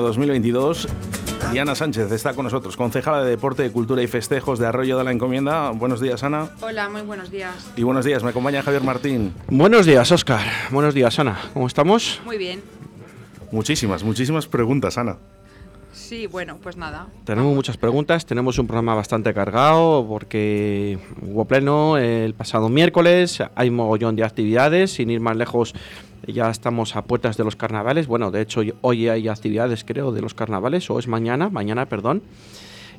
2022. Diana Sánchez está con nosotros, concejala de Deporte, Cultura y Festejos de Arroyo de la Encomienda. Buenos días, Ana. Hola, muy buenos días. Y buenos días, me acompaña Javier Martín. Buenos días, Oscar. Buenos días, Ana. ¿Cómo estamos? Muy bien. Muchísimas, muchísimas preguntas, Ana. Sí, bueno, pues nada. Tenemos muchas preguntas, tenemos un programa bastante cargado porque hubo pleno el pasado miércoles, hay mogollón de actividades, sin ir más lejos ya estamos a puertas de los carnavales. Bueno, de hecho hoy hay actividades, creo, de los carnavales, o es mañana, mañana, perdón.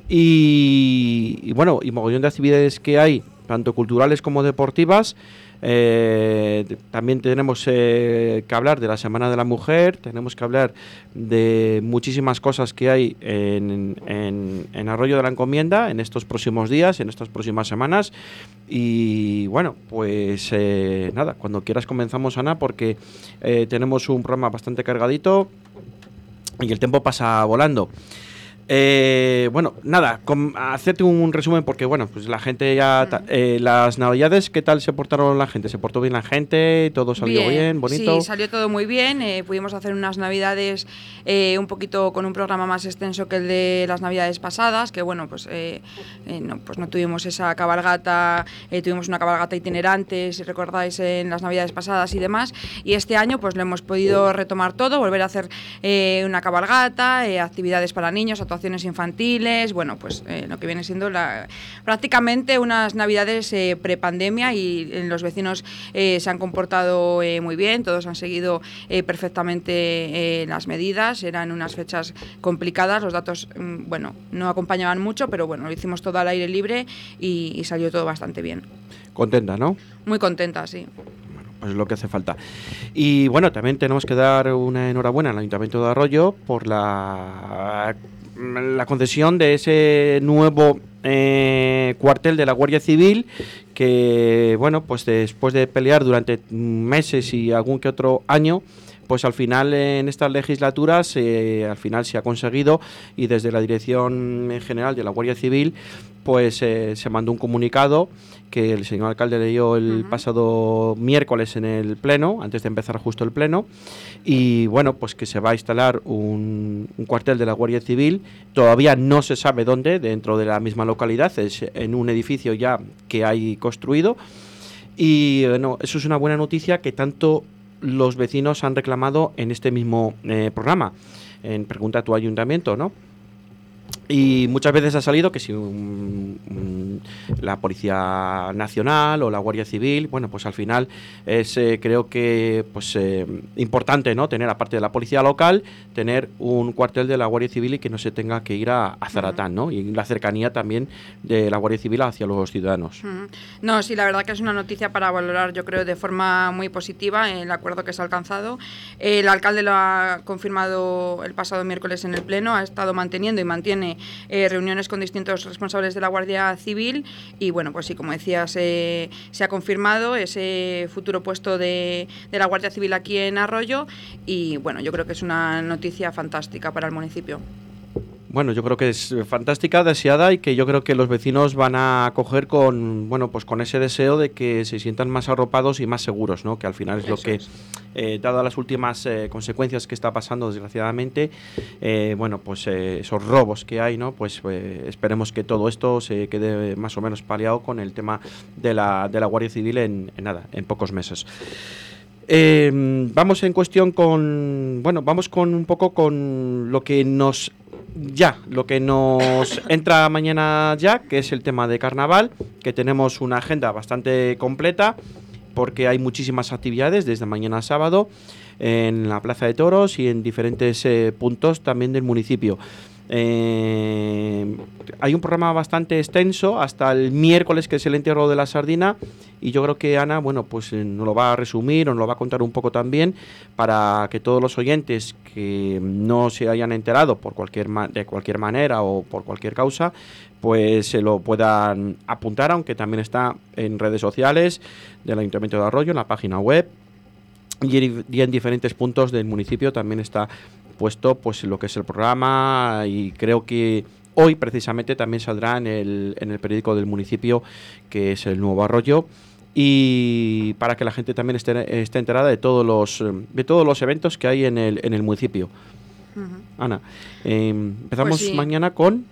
Y, bueno, y mogollón de actividades que hay, tanto culturales como deportivas. Eh, también tenemos eh, que hablar de la Semana de la Mujer, tenemos que hablar de muchísimas cosas que hay en, en, Arroyo de la Encomienda en estos próximos días, en estas próximas semanas. Y bueno, pues eh, nada, cuando quieras comenzamos, Ana, porque tenemos un programa bastante cargadito y el tiempo pasa volando. Eh, bueno, nada, hacerte un resumen porque, bueno, pues la gente ya. Eh, las navidades, ¿qué tal se portaron la gente? ¿Se portó bien la gente? ¿Todo salió bien, bonito? Sí, salió todo muy bien. Eh, pudimos hacer unas navidades eh, un poquito con un programa más extenso que el de las navidades pasadas, que, bueno, pues, no, pues no tuvimos esa cabalgata, tuvimos una cabalgata itinerante, si recordáis, en las navidades pasadas y demás. Y este año, pues lo hemos podido retomar todo, volver a hacer una cabalgata, actividades para niños, actuaciones infantiles, bueno, pues eh, lo que viene siendo la, prácticamente unas navidades eh, prepandemia y eh, los vecinos se han comportado muy bien, todos han seguido perfectamente las medidas, eran unas fechas complicadas, los datos, mm, bueno, no acompañaban mucho, pero bueno, lo hicimos todo al aire libre y, y salió todo bastante bien. Contenta, ¿no? Muy contenta, sí pues es lo que hace falta. Y bueno, también tenemos que dar una enhorabuena al Ayuntamiento de Arroyo por la la concesión de ese nuevo eh, cuartel de la Guardia Civil que, bueno, pues después de pelear durante meses y algún que otro año, pues al final en estas legislaturas al final se ha conseguido y desde la Dirección General de la Guardia Civil pues eh, se mandó un comunicado que el señor alcalde leyó el pasado miércoles en el pleno, antes de empezar justo el pleno, y bueno, pues que se va a instalar un, cuartel de la Guardia Civil, todavía no se sabe dónde, dentro de la misma localidad, es en un edificio ya que hay construido, y bueno, eso es una buena noticia que tanto los vecinos han reclamado en este mismo eh, programa, en Pregunta a tu ayuntamiento, ¿no? Y muchas veces ha salido que si la Policía Nacional o la Guardia Civil, bueno, pues al final es eh, creo que pues eh, importante, ¿no? Tener aparte de la policía local, tener un cuartel de la Guardia Civil y que no se tenga que ir a, Zaratán, ¿no? Y la cercanía también de la Guardia Civil hacia los ciudadanos. No, sí, la verdad que es una noticia para valorar, yo creo, de forma muy positiva el acuerdo que se ha alcanzado. El alcalde lo ha confirmado el pasado miércoles en el pleno, ha estado manteniendo y mantiene eh, reuniones con distintos responsables de la Guardia Civil y bueno, pues sí, como decías, se ha confirmado ese futuro puesto de, de la Guardia Civil aquí en Arroyo y bueno, yo creo que es una noticia fantástica para el municipio bueno, yo creo que es fantástica, deseada y que yo creo que los vecinos van a acoger con, bueno, pues con ese deseo de que se sientan más arropados y más seguros, ¿no? Que al final es lo que, eh, dadas las últimas eh, consecuencias que está pasando desgraciadamente, eh, bueno, pues esos robos que hay, ¿no? Pues esperemos que todo esto se quede más o menos paliado con el tema de la, de la Guardia Civil en, en nada, en pocos meses. vamos en cuestión con, bueno, vamos con un poco con lo que nos ya, lo que nos entra mañana ya, que es el tema de carnaval, que tenemos una agenda bastante completa, porque hay muchísimas actividades desde mañana a sábado en la Plaza de Toros y en diferentes eh, puntos también del municipio. Eh, hay un programa bastante extenso hasta el miércoles, que es el entierro de la sardina, y yo creo que Ana, bueno, pues eh, nos lo va a resumir o nos lo va a contar un poco también para que todos los oyentes que no se hayan enterado por cualquier de cualquier manera o por cualquier causa, pues se lo puedan apuntar, aunque también está en redes sociales del Ayuntamiento de Arroyo, en la página web y en diferentes puntos del municipio también está puesto pues lo que es el programa y creo que hoy precisamente también saldrá en el, en el periódico del municipio que es el Nuevo Arroyo y para que la gente también esté, esté enterada de todos los de todos los eventos que hay en el, en el municipio. Ana, em, empezamos Pues sí. mañana con...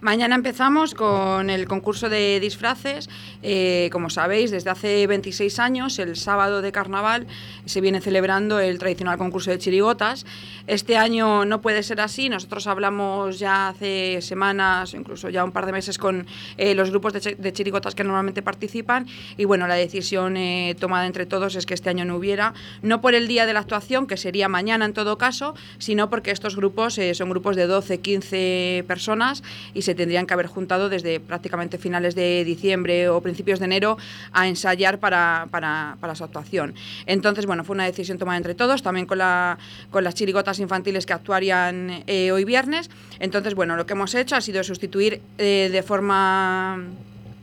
Mañana empezamos con el concurso de disfraces. Eh, como sabéis, desde hace 26 años, el sábado de carnaval, se viene celebrando el tradicional concurso de chirigotas. Este año no puede ser así. Nosotros hablamos ya hace semanas, incluso ya un par de meses, con eh, los grupos de, de chirigotas que normalmente participan. Y bueno, la decisión eh, tomada entre todos es que este año no hubiera. No por el día de la actuación, que sería mañana en todo caso, sino porque estos grupos eh, son grupos de 12, 15 personas y se tendrían que haber juntado desde prácticamente finales de diciembre o principios de enero a ensayar para, para- para su actuación. Entonces, bueno, fue una decisión tomada entre todos, también con, la, con las chirigotas infantiles que actuarían eh, hoy viernes. Entonces, bueno, lo que hemos hecho ha sido sustituir eh, de forma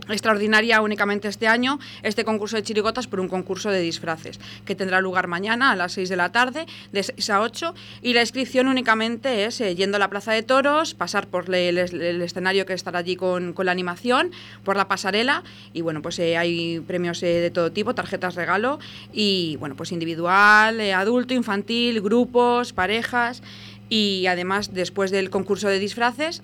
extraordinaria únicamente este año este concurso de chirigotas por un concurso de disfraces que tendrá lugar mañana a las 6 de la tarde de 6 a 8 y la inscripción únicamente es eh, yendo a la plaza de toros pasar por el, escenario que estará allí con, con la animación por la pasarela y bueno pues eh, hay premios eh, de todo tipo tarjetas regalo y bueno pues individual adulto infantil grupos parejas y además después del concurso de disfraces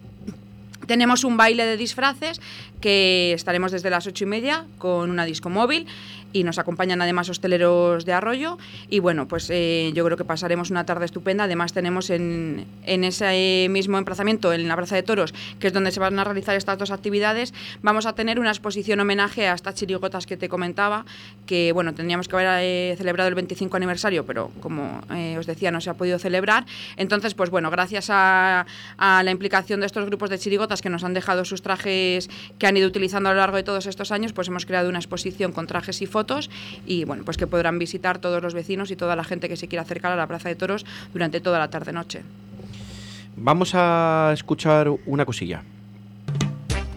tenemos un baile de disfraces que estaremos desde las ocho y media con una disco móvil y nos acompañan además hosteleros de Arroyo. Y bueno pues eh, yo creo que pasaremos una tarde estupenda. Además tenemos en, en ese mismo emplazamiento en la Plaza de Toros que es donde se van a realizar estas dos actividades vamos a tener una exposición homenaje a estas chirigotas que te comentaba que bueno tendríamos que haber eh, celebrado el 25 aniversario pero como eh, os decía no se ha podido celebrar. Entonces pues bueno gracias a, a la implicación de estos grupos de chirigotas que nos han dejado sus trajes que han ido utilizando a lo largo de todos estos años pues hemos creado una exposición con trajes y fotos y bueno pues que podrán visitar todos los vecinos y toda la gente que se quiera acercar a la Plaza de Toros durante toda la tarde noche Vamos a escuchar una cosilla.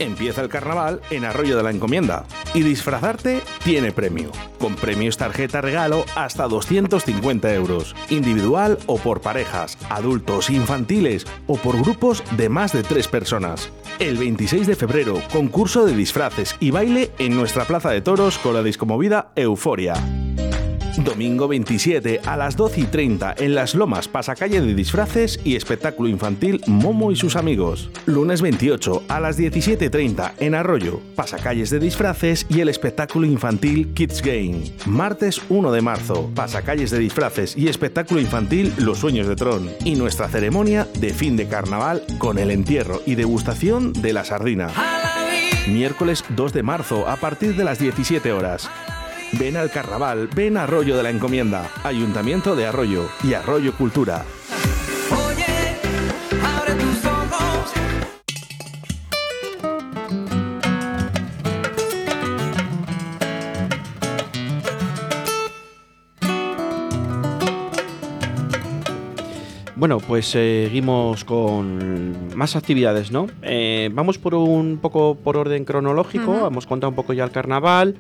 Empieza el carnaval en Arroyo de la Encomienda y disfrazarte tiene premio, con premios tarjeta regalo hasta 250 euros, individual o por parejas, adultos, infantiles o por grupos de más de tres personas. El 26 de febrero, concurso de disfraces y baile en nuestra plaza de toros con la discomovida Euforia. Domingo 27 a las 12 y 30 en Las Lomas, pasacalle de disfraces y espectáculo infantil Momo y sus amigos. Lunes 28 a las 17.30 en Arroyo, pasacalles de disfraces y el espectáculo infantil Kids Game. Martes 1 de marzo, pasacalles de disfraces y espectáculo infantil Los Sueños de Tron. Y nuestra ceremonia de fin de carnaval con el entierro y degustación de la sardina. Miércoles 2 de marzo a partir de las 17 horas. Ven al carnaval, ven a Arroyo de la Encomienda, Ayuntamiento de Arroyo y Arroyo Cultura. Oye, abre tus ojos. Bueno, pues seguimos con más actividades, ¿no? Eh, vamos por un poco por orden cronológico, hemos contado un poco ya el carnaval.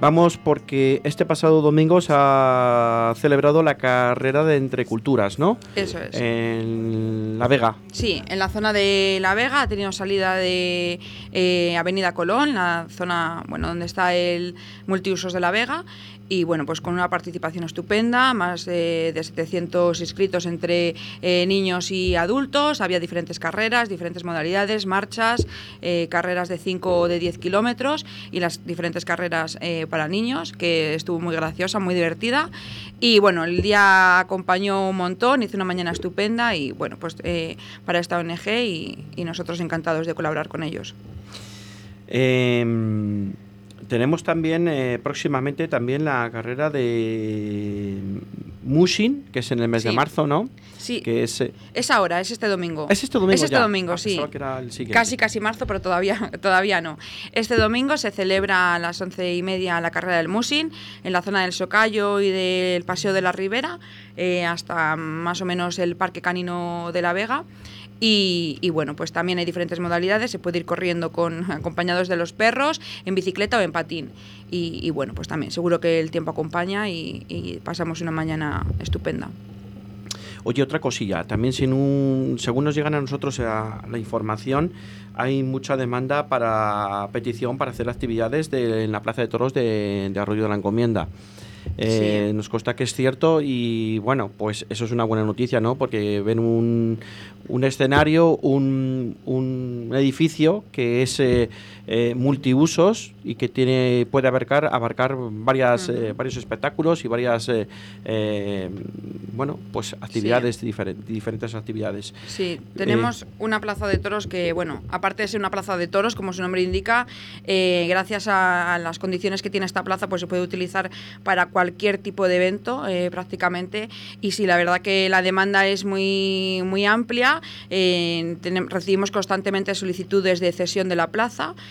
Vamos porque este pasado domingo se ha celebrado la carrera de entre culturas, ¿no? eso es En La Vega. Sí, en la zona de La Vega ha tenido salida de eh, Avenida Colón, la zona bueno, donde está el multiusos de La Vega. Y bueno, pues con una participación estupenda, más de, de 700 inscritos entre eh, niños y adultos. Había diferentes carreras, diferentes modalidades, marchas, eh, carreras de 5 o de 10 kilómetros y las diferentes carreras eh, para niños, que estuvo muy graciosa, muy divertida. Y bueno, el día acompañó un montón, hizo una mañana estupenda y bueno, pues para esta ONG y, y nosotros encantados de colaborar con ellos. Em, tenemos también eh, próximamente también la carrera de Mushin, que es en el mes de marzo, ¿no? Sí, Que es, eh, es ahora, es este domingo. es este domingo. Es este ya? domingo, Ah, sí. pensaba que era el siguiente. Casi, casi marzo, pero todavía, todavía no. Este domingo se celebra a las once y media la carrera del Musin en la zona del Socayo y del Paseo de la Ribera, eh, hasta más o menos el Parque Canino de la Vega. Y, y bueno, pues también hay diferentes modalidades. Se puede ir corriendo con acompañados de los perros, en bicicleta o en patín. Y, bueno, pues también seguro que el tiempo acompaña y, pasamos una mañana estupenda. Oye, otra cosilla, también sin un, según nos llegan a nosotros la información, hay mucha demanda para petición para hacer actividades de- en la Plaza de Toros de Arroyo de la Encomienda. Eh, Nos consta que es cierto y bueno, pues eso es una buena noticia, ¿no? Porque ven un, un escenario, un, un edificio que es eh, eh, multiusos y que tiene puede abarcar abarcar varias eh, varios espectáculos y varias eh, eh, bueno pues actividades diferen- diferentes actividades. Sí, tenemos una plaza de toros que, bueno, aparte de ser una plaza de toros, como su nombre indica, eh, gracias a, a las condiciones que tiene esta plaza, pues se puede utilizar para cualquier tipo de evento eh, prácticamente. Y sí, la verdad que la demanda es muy, muy amplia. eh, tenem- recibimos constantemente solicitudes de cesión de la plaza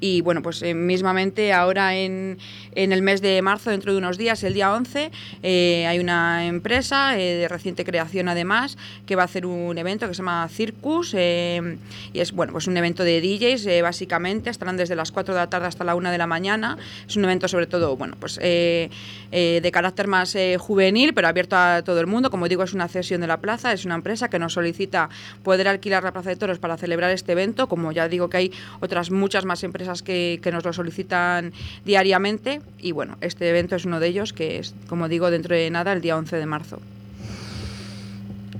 y, bueno, pues eh, mismamente ahora en, en el mes de marzo, dentro de unos días, el día 11, eh, hay una empresa eh, de reciente creación además que va a hacer un evento que se llama Circus y es bueno pues un evento de DJs básicamente estarán desde las 4 de la tarde hasta la 1 de la mañana. Es un evento sobre todo bueno pues de carácter más juvenil pero abierto a todo el mundo. Como digo es una cesión de la plaza es una empresa que nos solicita poder alquilar la plaza de toros para celebrar este evento. Como ya digo que hay otras muchas más empresas que, que nos lo solicitan diariamente. Y bueno este evento es uno de ellos que es como digo dentro de nada el día 11 de marzo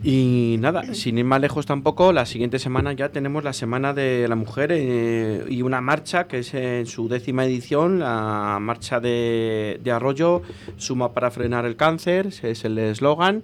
Y nada, sin ir más lejos tampoco, la siguiente semana ya tenemos la Semana de la Mujer eh, y una marcha que es en su décima edición, la marcha de, de Arroyo, Suma para frenar el cáncer, es el eslogan.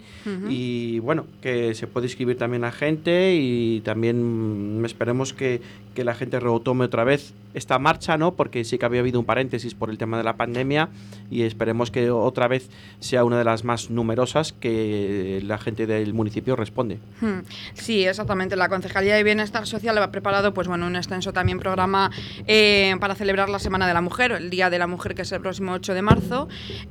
Y bueno, que se puede inscribir también la gente y también esperemos que, que la gente retome otra vez esta marcha, ¿no? Porque sí que había habido un paréntesis por el tema de la pandemia y esperemos que otra vez sea una de las más numerosas que la gente del municipio responde. Hmm, Sí, exactamente. La Concejalía de Bienestar Social ha preparado pues, bueno, un extenso también programa eh, para celebrar la Semana de la Mujer, el Día de la Mujer, que es el próximo 8 de marzo.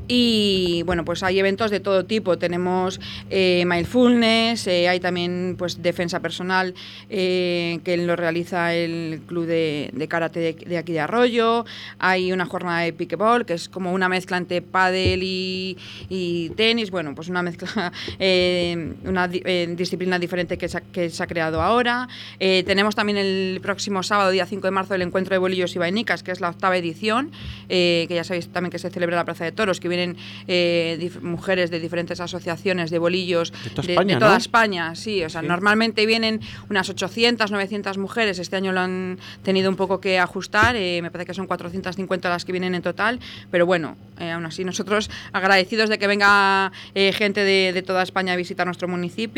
Y bueno, pues hay eventos de todo tipo. Tenemos eh, mindfulness, eh, hay también pues, defensa personal eh, que lo realiza el Club de, de Karate de, de aquí de Arroyo. Hay una jornada de pickleball, que es como una mezcla entre pádel y, y tenis. Bueno, pues una mezcla, eh, una eh, disciplina diferente que se, ha, que se ha creado ahora. Eh, tenemos también el próximo sábado, día 5 de marzo, el encuentro de bolillos y vainicas, que es la octava edición, eh, que ya sabéis también que se celebra en la Plaza de Toros, que vienen eh, mujeres de diferentes asociaciones de bolillos De toda España, toda ¿no? España, sí. O sea, Sí. normalmente vienen unas 800, 900 mujeres. Este año lo han tenido un poco que ajustar. me parece que son 450 las que vienen en total. Pero bueno, aún así nosotros agradecidos de que venga gente de, de toda España a visitar nuestro municipio.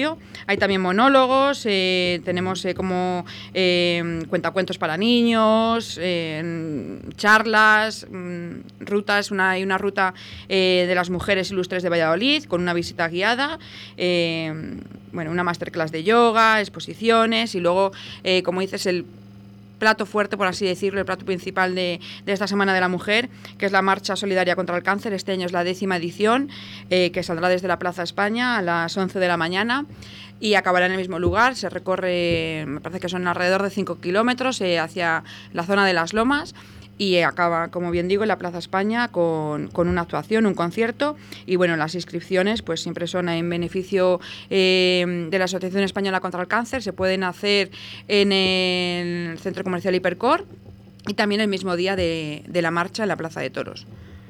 Hay también monólogos, eh, tenemos eh, como eh, cuentacuentos para niños, charlas, mm, rutas. Una, hay una ruta de las mujeres ilustres de Valladolid con una visita guiada. bueno, una masterclass de yoga, exposiciones y luego, como dices, el plato fuerte, por así decirlo, el plato principal de, esta Semana de la Mujer, que es la Marcha Solidaria contra el Cáncer. Este año es la décima edición, eh, que saldrá desde la Plaza España a las 11 de la mañana y acabará en el mismo lugar. Se recorre, me parece que son alrededor de 5 kilómetros eh, hacia la zona de las Lomas y acaba, como bien digo, en la Plaza España con, con una actuación, un concierto. Y bueno, las inscripciones pues siempre son en beneficio eh, de la Asociación Española contra el Cáncer, se pueden hacer en el Centro Comercial Hipercor y también el mismo día de, de la marcha en la Plaza de Toros,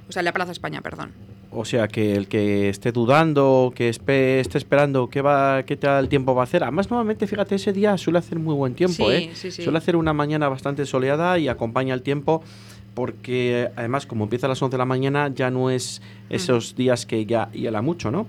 o sea, la Plaza España, perdón. O sea, que el que esté dudando, que espe- esté esperando qué, va, qué tal tiempo va a hacer. Además, nuevamente, fíjate, ese día suele hacer muy buen tiempo, Sí, ¿eh? sí, sí. Suele hacer una mañana bastante soleada y acompaña el tiempo porque además como empieza a las 11 de la mañana ya no es esos días que ya hiela mucho, ¿no?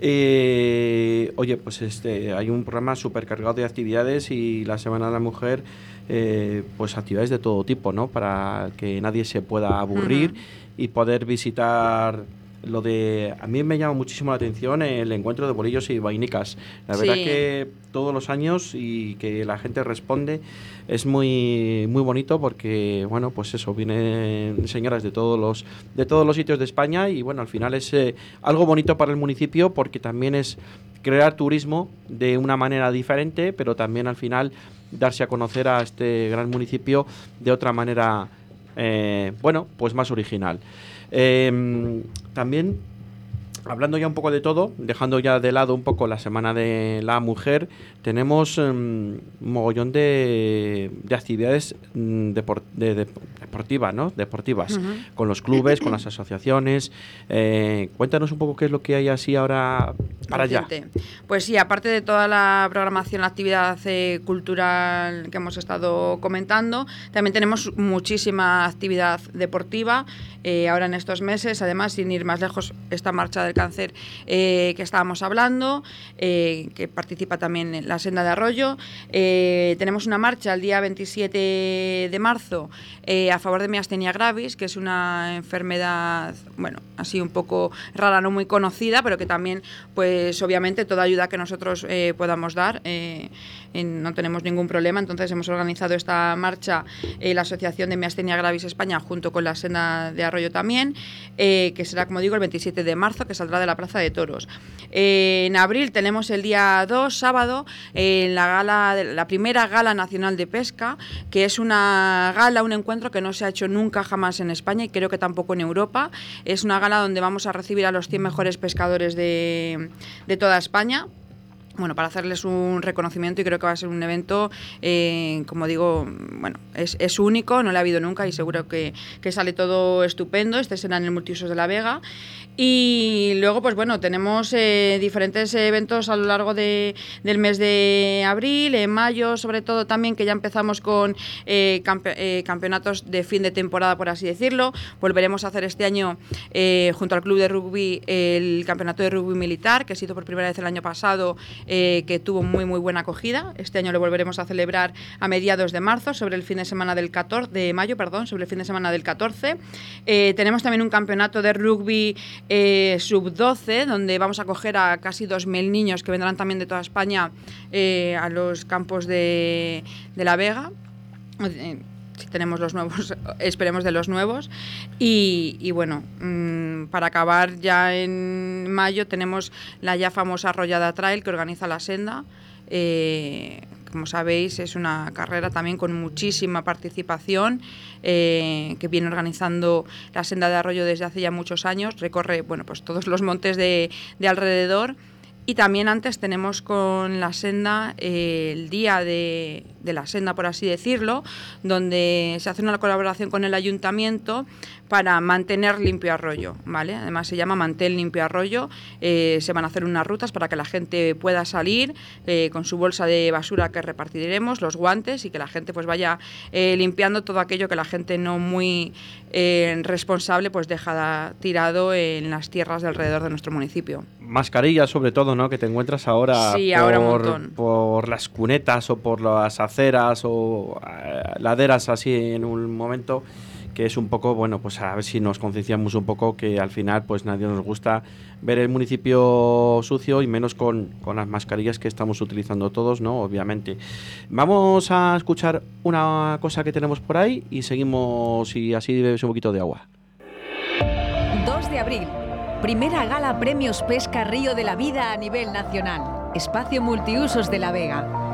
Eh, oye, pues este hay un programa súper cargado de actividades y la Semana de la Mujer, eh, pues actividades de todo tipo, ¿no? Para que nadie se pueda aburrir Ujú. Y poder visitar lo de a mí me llama muchísimo la atención el encuentro de bolillos y vainicas. La verdad que todos los años y que la gente responde es muy muy bonito porque bueno pues eso vienen señoras de todos los de todos los sitios de España y bueno al final es eh, algo bonito para el municipio porque también es crear turismo de una manera diferente pero también al final darse a conocer a este gran municipio de otra manera eh, bueno pues más original. Eh, también hablando ya un poco de todo, dejando ya de lado un poco la semana de la mujer, tenemos em, un mogollón de, de actividades mm, depor- de- de- deportivas, ¿no? Deportivas, con los clubes, con las asociaciones. Eh, cuéntanos un poco qué es lo que hay así ahora para allá. Pues sí, aparte de toda la programación, la actividad eh, cultural que hemos estado comentando, también tenemos muchísima actividad deportiva eh, ahora en estos meses. Además, sin ir más lejos, esta marcha del cáncer eh, que estábamos hablando, eh, que participa también en la senda de Arroyo. Eh, tenemos una marcha el día 27 de marzo eh, a favor de miastenia gravis, que es una enfermedad, bueno, así un poco rara, no muy conocida, pero que también, pues obviamente, toda ayuda que nosotros eh, podamos dar, eh, en- no tenemos ningún problema. Entonces hemos organizado esta marcha, eh, la Asociación de Miastenia Gravis España, junto con la Senda de Arroyo también, eh, que será, como digo, el 27 de marzo, que saldrá de la Plaza de Toros. Eh, en abril tenemos el día 2, sábado, eh, la, gala, la primera Gala Nacional de Pesca, que es una gala, un encuentro que no se ha hecho nunca jamás en España y creo que tampoco en Europa. Es una donde vamos a recibir a los 100 mejores pescadores de, de toda España. Bueno, para hacerles un reconocimiento y creo que va a ser un evento, eh, como digo, bueno, es, es único, no lo ha habido nunca y seguro que, que sale todo estupendo. Este será en el Multiusos de la Vega. Y luego, pues bueno, tenemos eh, diferentes eventos a lo largo de- del mes de abril, en mayo sobre todo también, que ya empezamos con eh, campe- campeonatos de fin de temporada, por así decirlo. Volveremos a hacer este año, junto al Club de Rugby, el campeonato de rugby militar, que se hizo por primera vez el año pasado, eh, que tuvo muy, muy buena acogida. Este año lo volveremos a celebrar a mediados de marzo, sobre el fin de semana del 14, de mayo, perdón, sobre el fin de semana del 14. Eh, tenemos también un campeonato de rugby eh, sub-12, donde vamos a coger a casi 2.000 niños que vendrán también de toda España eh, a los campos de, de La Vega. Si tenemos los nuevos, esperemos de los nuevos. Y, y bueno, mm, para acabar ya en mayo tenemos la ya famosa Arrollada Trail que organiza la Senda. Eh, como sabéis, es una carrera también con muchísima participación eh, que viene organizando la Senda de Arroyo desde hace ya muchos años. Recorre bueno, pues todos los montes de, de alrededor. Y también antes tenemos con la senda eh, el día de, de la senda, por así decirlo, donde se hace una colaboración con el ayuntamiento para mantener limpio arroyo, ¿vale? Además se llama Mantén limpio arroyo. eh, se van a hacer unas rutas para que la gente pueda salir eh, con su bolsa de basura que repartiremos, los guantes y que la gente pues vaya eh, limpiando todo aquello que la gente no muy responsable pues deja tirado en las tierras de alrededor de nuestro municipio. Mascarillas sobre todo, ¿no? Que te encuentras ahora, Sí, por, ahora un montón. por las cunetas o por las aceras o laderas así en un momento que es un poco, bueno, pues a ver si nos concienciamos un poco que al final pues nadie nos gusta ver el municipio sucio y menos con, con las mascarillas que estamos utilizando todos, ¿no? Obviamente. Vamos a escuchar una cosa que tenemos por ahí y seguimos y así bebes un poquito de agua. 2 de abril. Primera gala Premios Pesca Río de la Vida a nivel nacional. Espacio Multiusos de la Vega.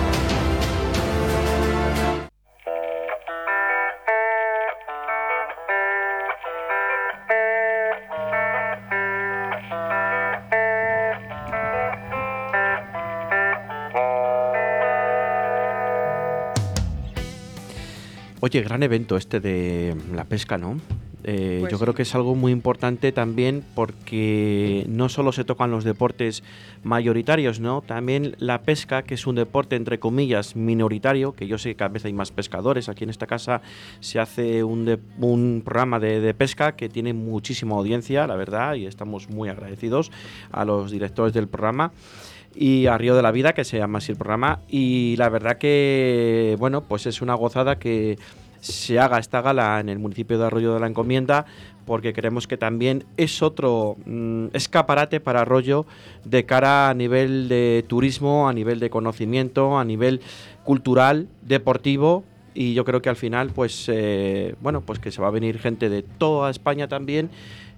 Oye, gran evento este de la pesca, ¿no? Eh, Pues yo creo que es algo muy importante también porque no solo se tocan los deportes mayoritarios, ¿no? También la pesca, que es un deporte entre comillas minoritario, que yo sé que cada vez hay más pescadores. Aquí en esta casa se hace un, de- un programa de, de pesca que tiene muchísima audiencia, la verdad, y estamos muy agradecidos a los directores del programa. y a Río de la Vida, que se llama así el programa. Y la verdad que, bueno, pues es una gozada que se haga esta gala en el municipio de Arroyo de la Encomienda, porque creemos que también es otro mm, escaparate para Arroyo de cara a nivel de turismo, a nivel de conocimiento, a nivel cultural, deportivo. Y yo creo que al final, pues, eh, bueno, pues que se va a venir gente de toda España también,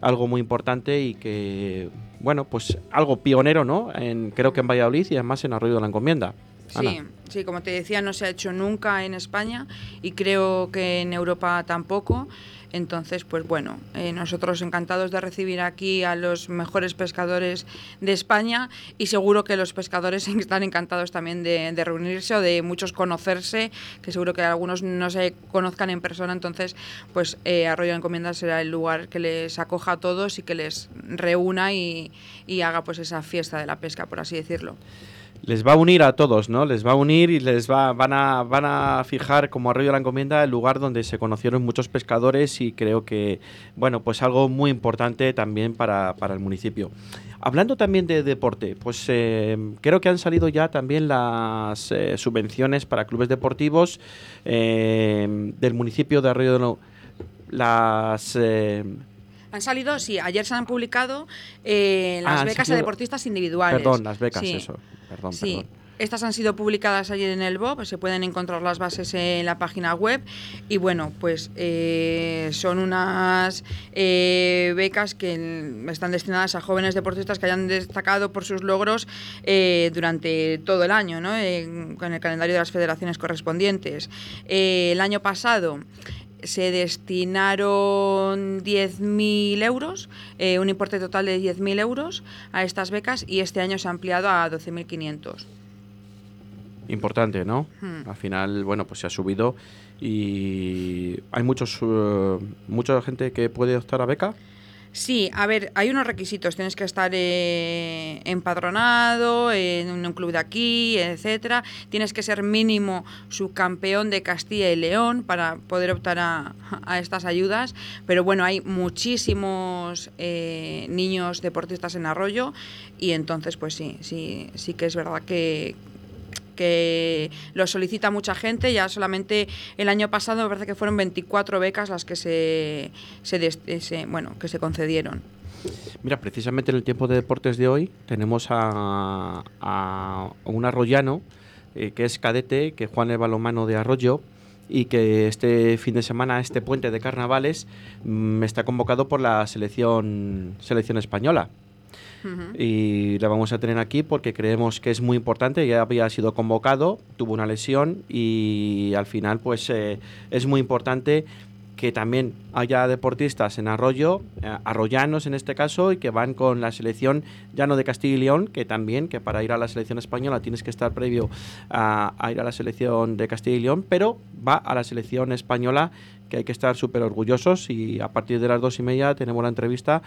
algo muy importante y que, bueno, pues algo pionero, ¿no? En, creo que en Valladolid y además en Arroyo de la Encomienda. Sí, Ana. sí, como te decía, no se ha hecho nunca en España y creo que en Europa tampoco. Entonces, pues bueno, eh, nosotros encantados de recibir aquí a los mejores pescadores de España y seguro que los pescadores están encantados también de, de reunirse o de muchos conocerse, que seguro que algunos no se conozcan en persona. Entonces, pues eh, Arroyo de Encomienda será el lugar que les acoja a todos y que les reúna y, y haga pues esa fiesta de la pesca, por así decirlo. Les va a unir a todos, ¿no? Les va a unir y les va, van, a, van a fijar como Arroyo de la Encomienda el lugar donde se conocieron muchos pescadores y creo que, bueno, pues algo muy importante también para, para el municipio. Hablando también de deporte, pues eh, creo que han salido ya también las eh, subvenciones para clubes deportivos eh, del municipio de Arroyo de la las Han salido, sí, ayer se han publicado eh, las Ah, becas sido- a deportistas individuales. perdón, las becas, Sí. eso. Perdón, Sí, perdón. estas han sido publicadas ayer en el BOB, se pueden encontrar las bases en la página web y bueno, pues eh, son unas eh, becas que están destinadas a jóvenes deportistas que hayan destacado por sus logros eh, durante todo el año, ¿no? En- con el calendario de las federaciones correspondientes. El año pasado se destinaron 10.000 euros, eh, un importe total de 10.000 euros a estas becas y este año se ha ampliado a 12.500. Importante, ¿no? Hmm. Al final, bueno, pues se ha subido y hay muchos eh, mucha gente que puede optar a beca. Sí, a ver, hay unos requisitos. Tienes que estar eh, empadronado en un club de aquí, etcétera. Tienes que ser mínimo subcampeón de Castilla y León para poder optar a, a estas ayudas. Pero bueno, hay muchísimos eh, niños deportistas en Arroyo y entonces, pues sí, sí, sí que es verdad que que lo solicita mucha gente. Ya solamente el año pasado me parece que fueron 24 becas las que se, eh, se- bueno, que se concedieron. Mira, precisamente en el tiempo de deportes de hoy tenemos a, a un arroyano eh, que es cadete, que Juan el balomano de Arroyo y que este fin de semana, este puente de carnavales, mm, está convocado por la selección, selección española. Y le vamos a tener aquí porque creemos que es muy importante. Ya había sido convocado, tuvo una lesión y al final pues eh, es muy importante que también haya deportistas en Arroyo, eh, arroyanos en este caso, y que van con la selección ya no de Castilla y León, que también, que para ir a la selección española tienes que estar previo a, a ir a la selección de Castilla y León, pero va a la selección española, que hay que estar súper orgullosos y a partir de las dos y media tenemos la entrevista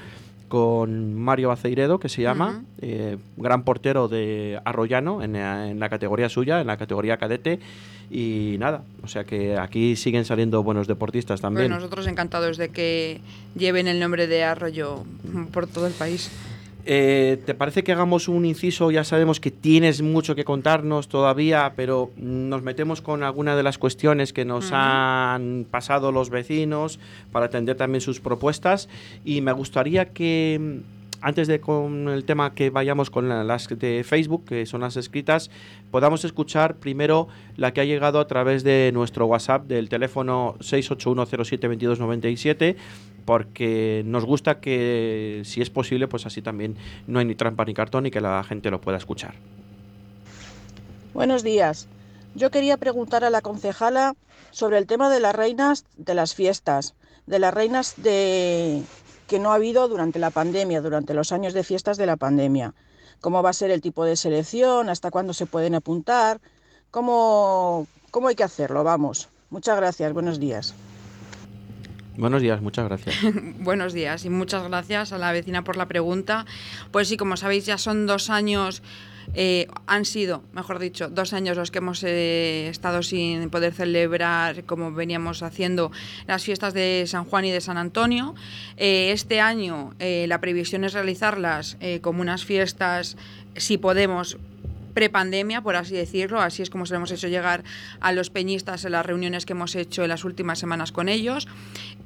con Mario Baceiredo, que se llama, eh, gran portero de Arroyano en, la- en la categoría suya, en la categoría cadete. Y nada, o sea que aquí siguen saliendo buenos deportistas Pues también. nosotros encantados de que lleven el nombre de Arroyo por todo el país. Eh, ¿Te parece que hagamos un inciso? Ya sabemos que tienes mucho que contarnos todavía, pero nos metemos con alguna de las cuestiones que nos han pasado los vecinos para atender también sus propuestas. Y me gustaría que, antes de con el tema que vayamos con la- las de Facebook, que son las escritas, podamos escuchar primero la que ha llegado a través de nuestro WhatsApp del teléfono 681072297 porque nos gusta que si es posible pues así también no hay ni trampa ni cartón y que la gente lo pueda escuchar. Buenos días. Yo quería preguntar a la concejala sobre el tema de las reinas de las fiestas, de las reinas de que no ha habido durante la pandemia, durante los años de fiestas de la pandemia. ¿Cómo va a ser el tipo de selección? ¿Hasta cuándo se pueden apuntar? ¿Cómo, cómo hay que hacerlo? Vamos. Muchas gracias. Buenos días. Buenos días, muchas gracias. Buenos días y muchas gracias a la vecina por la pregunta. Pues sí, como sabéis, ya son dos años, eh, han sido, mejor dicho, dos años los que hemos eh, estado sin poder celebrar, como veníamos haciendo, las fiestas de San Juan y de San Antonio. Eh, este año la previsión es realizarlas como unas fiestas, si podemos, prepandemia, por así decirlo. Así es como se lo hemos hecho llegar a los peñistas en las reuniones que hemos hecho en las últimas semanas con ellos.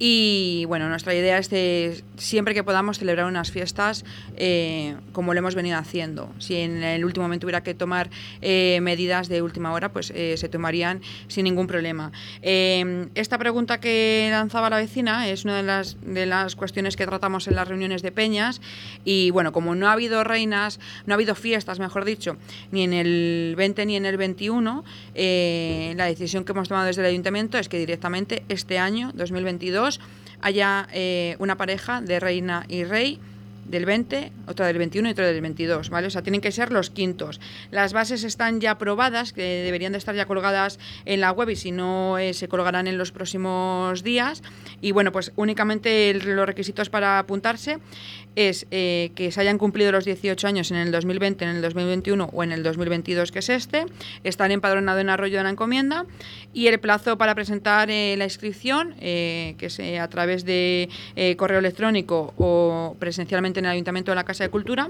Y bueno, nuestra idea es de siempre que podamos celebrar unas fiestas eh, como lo hemos venido haciendo. Si en el último momento hubiera que tomar eh, medidas de última hora, pues eh, se tomarían sin ningún problema. Eh, esta pregunta que lanzaba la vecina es una de las, de las cuestiones que tratamos en las reuniones de peñas. Y bueno, como no ha habido reinas, no ha habido fiestas, mejor dicho, ni en el 20 ni en el 21, eh, la decisión que hemos tomado desde el ayuntamiento es que directamente este año, 2022, haya eh, una pareja de reina y rey del 20, otra del 21 y otra del 22, ¿vale? O sea, tienen que ser los quintos. Las bases están ya aprobadas, que deberían de estar ya colgadas en la web y si no, eh, se colgarán en los próximos días. Y bueno, pues únicamente los requisitos para apuntarse es eh, que se hayan cumplido los 18 años en el 2020, en el 2021 o en el 2022, que es este, estar empadronado en Arroyo de la Encomienda y el plazo para presentar eh, la inscripción, eh, que es eh, a través de correo electrónico o presencialmente en el Ayuntamiento de la Casa de Cultura,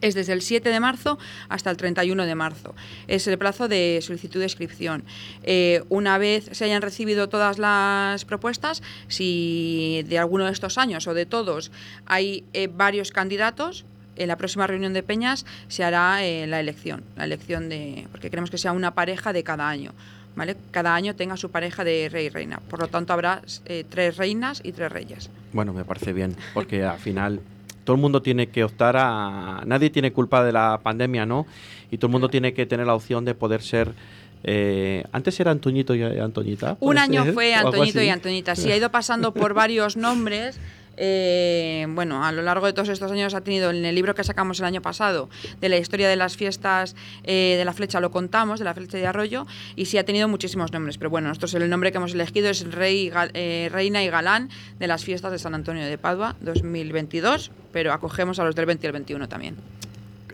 es desde el 7 de marzo hasta el 31 de marzo. Es el plazo de solicitud de inscripción. Eh, una vez se hayan recibido todas las propuestas, si de alguno de estos años o de todos hay eh, varios candidatos, en la próxima reunión de Peñas se hará eh, la elección, la elección de, porque queremos que sea una pareja de cada año. ¿Vale? Cada año tenga su pareja de rey y reina. Por lo tanto, habrá tres reinas y tres reyes. Bueno, me parece bien, porque al final todo el mundo tiene que optar a... Nadie tiene culpa de la pandemia, ¿no? Y todo el mundo tiene que tener la opción de poder ser... eh, antes era Antoñito y Antoñita. Un ¿puede año ser? fue Antoñito y. Antoñita. Sí, ha ido pasando por varios nombres. Eh, bueno, a lo largo de todos estos años ha tenido en el libro que sacamos el año pasado de la historia de las fiestas eh, de la flecha lo contamos, de la flecha de arroyo, y sí ha tenido muchísimos nombres. Pero bueno, nosotros el nombre que hemos elegido es Rey, eh, Reina y Galán de las fiestas de San Antonio de Padua 2022, pero acogemos a los del 20 y el 21 también.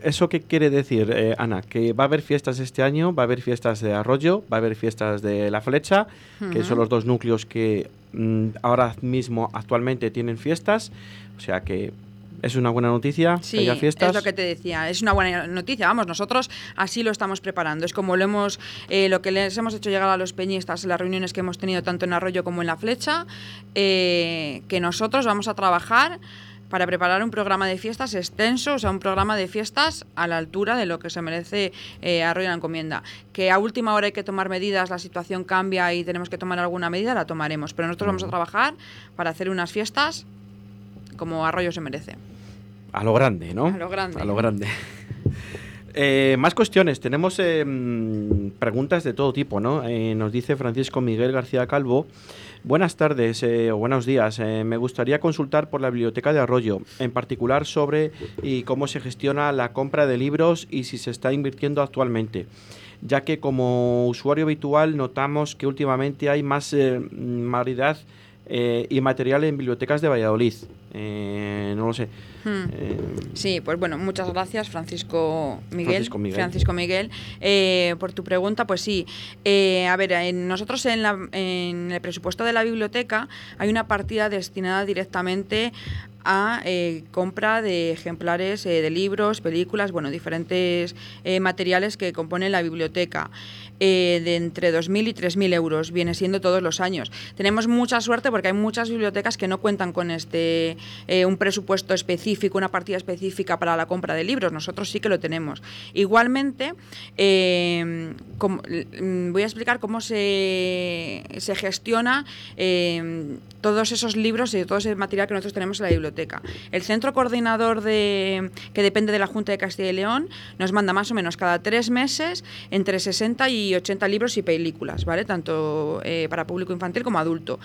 ¿Eso qué quiere decir, eh, Ana? Que va a haber fiestas este año, va a haber fiestas de Arroyo, va a haber fiestas de La Flecha, que son los dos núcleos que mm, ahora mismo actualmente tienen fiestas. O sea que es una buena noticia que Sí, haya fiestas. es lo que te decía. Es una buena noticia. Vamos, nosotros así lo estamos preparando. Es como lo hemos, eh, lo que les hemos hecho llegar a los peñistas en las reuniones que hemos tenido tanto en Arroyo como en La Flecha, eh, que nosotros vamos a trabajar para preparar un programa de fiestas extenso, o sea, un programa de fiestas a la altura de lo que se merece eh, Arroyo la Encomienda. Que a última hora hay que tomar medidas, la situación cambia y tenemos que tomar alguna medida, la tomaremos. Pero nosotros vamos a trabajar para hacer unas fiestas como Arroyo se merece. A lo grande, ¿no? A lo grande. A lo grande. Eh, más cuestiones. Tenemos eh, mm, preguntas de todo tipo, ¿no? Eh, nos dice Francisco Miguel García Calvo. Buenas tardes eh, o buenos días. Eh, me gustaría consultar por la biblioteca de Arroyo, en particular sobre y cómo se gestiona la compra de libros y si se está invirtiendo actualmente, ya que como usuario habitual notamos que últimamente hay más eh, eh, y material en bibliotecas de Valladolid. Eh, no lo sé. Hmm. Eh, Sí, pues bueno, muchas gracias Francisco Miguel. Francisco Miguel. Francisco Miguel, por tu pregunta. Pues sí, a ver, en- nosotros en, la- en el presupuesto de la biblioteca hay una partida destinada directamente a eh, compra de ejemplares eh, de libros, películas, bueno, diferentes eh, materiales que componen la biblioteca, de entre 2.000 y 3.000 euros, viene siendo todos los años. Tenemos mucha suerte porque hay muchas bibliotecas que no cuentan con este eh, un presupuesto específico, una partida específica para la compra de libros. Nosotros sí que lo tenemos. Igualmente, como- mm, voy a explicar cómo se, se gestiona eh, todos esos libros y todo ese material que nosotros tenemos en la biblioteca. El centro coordinador de, que depende de la Junta de Castilla y León nos manda más o menos cada tres meses entre 60 y 80 libros y películas, ¿vale? Tanto eh, para público infantil como adulto.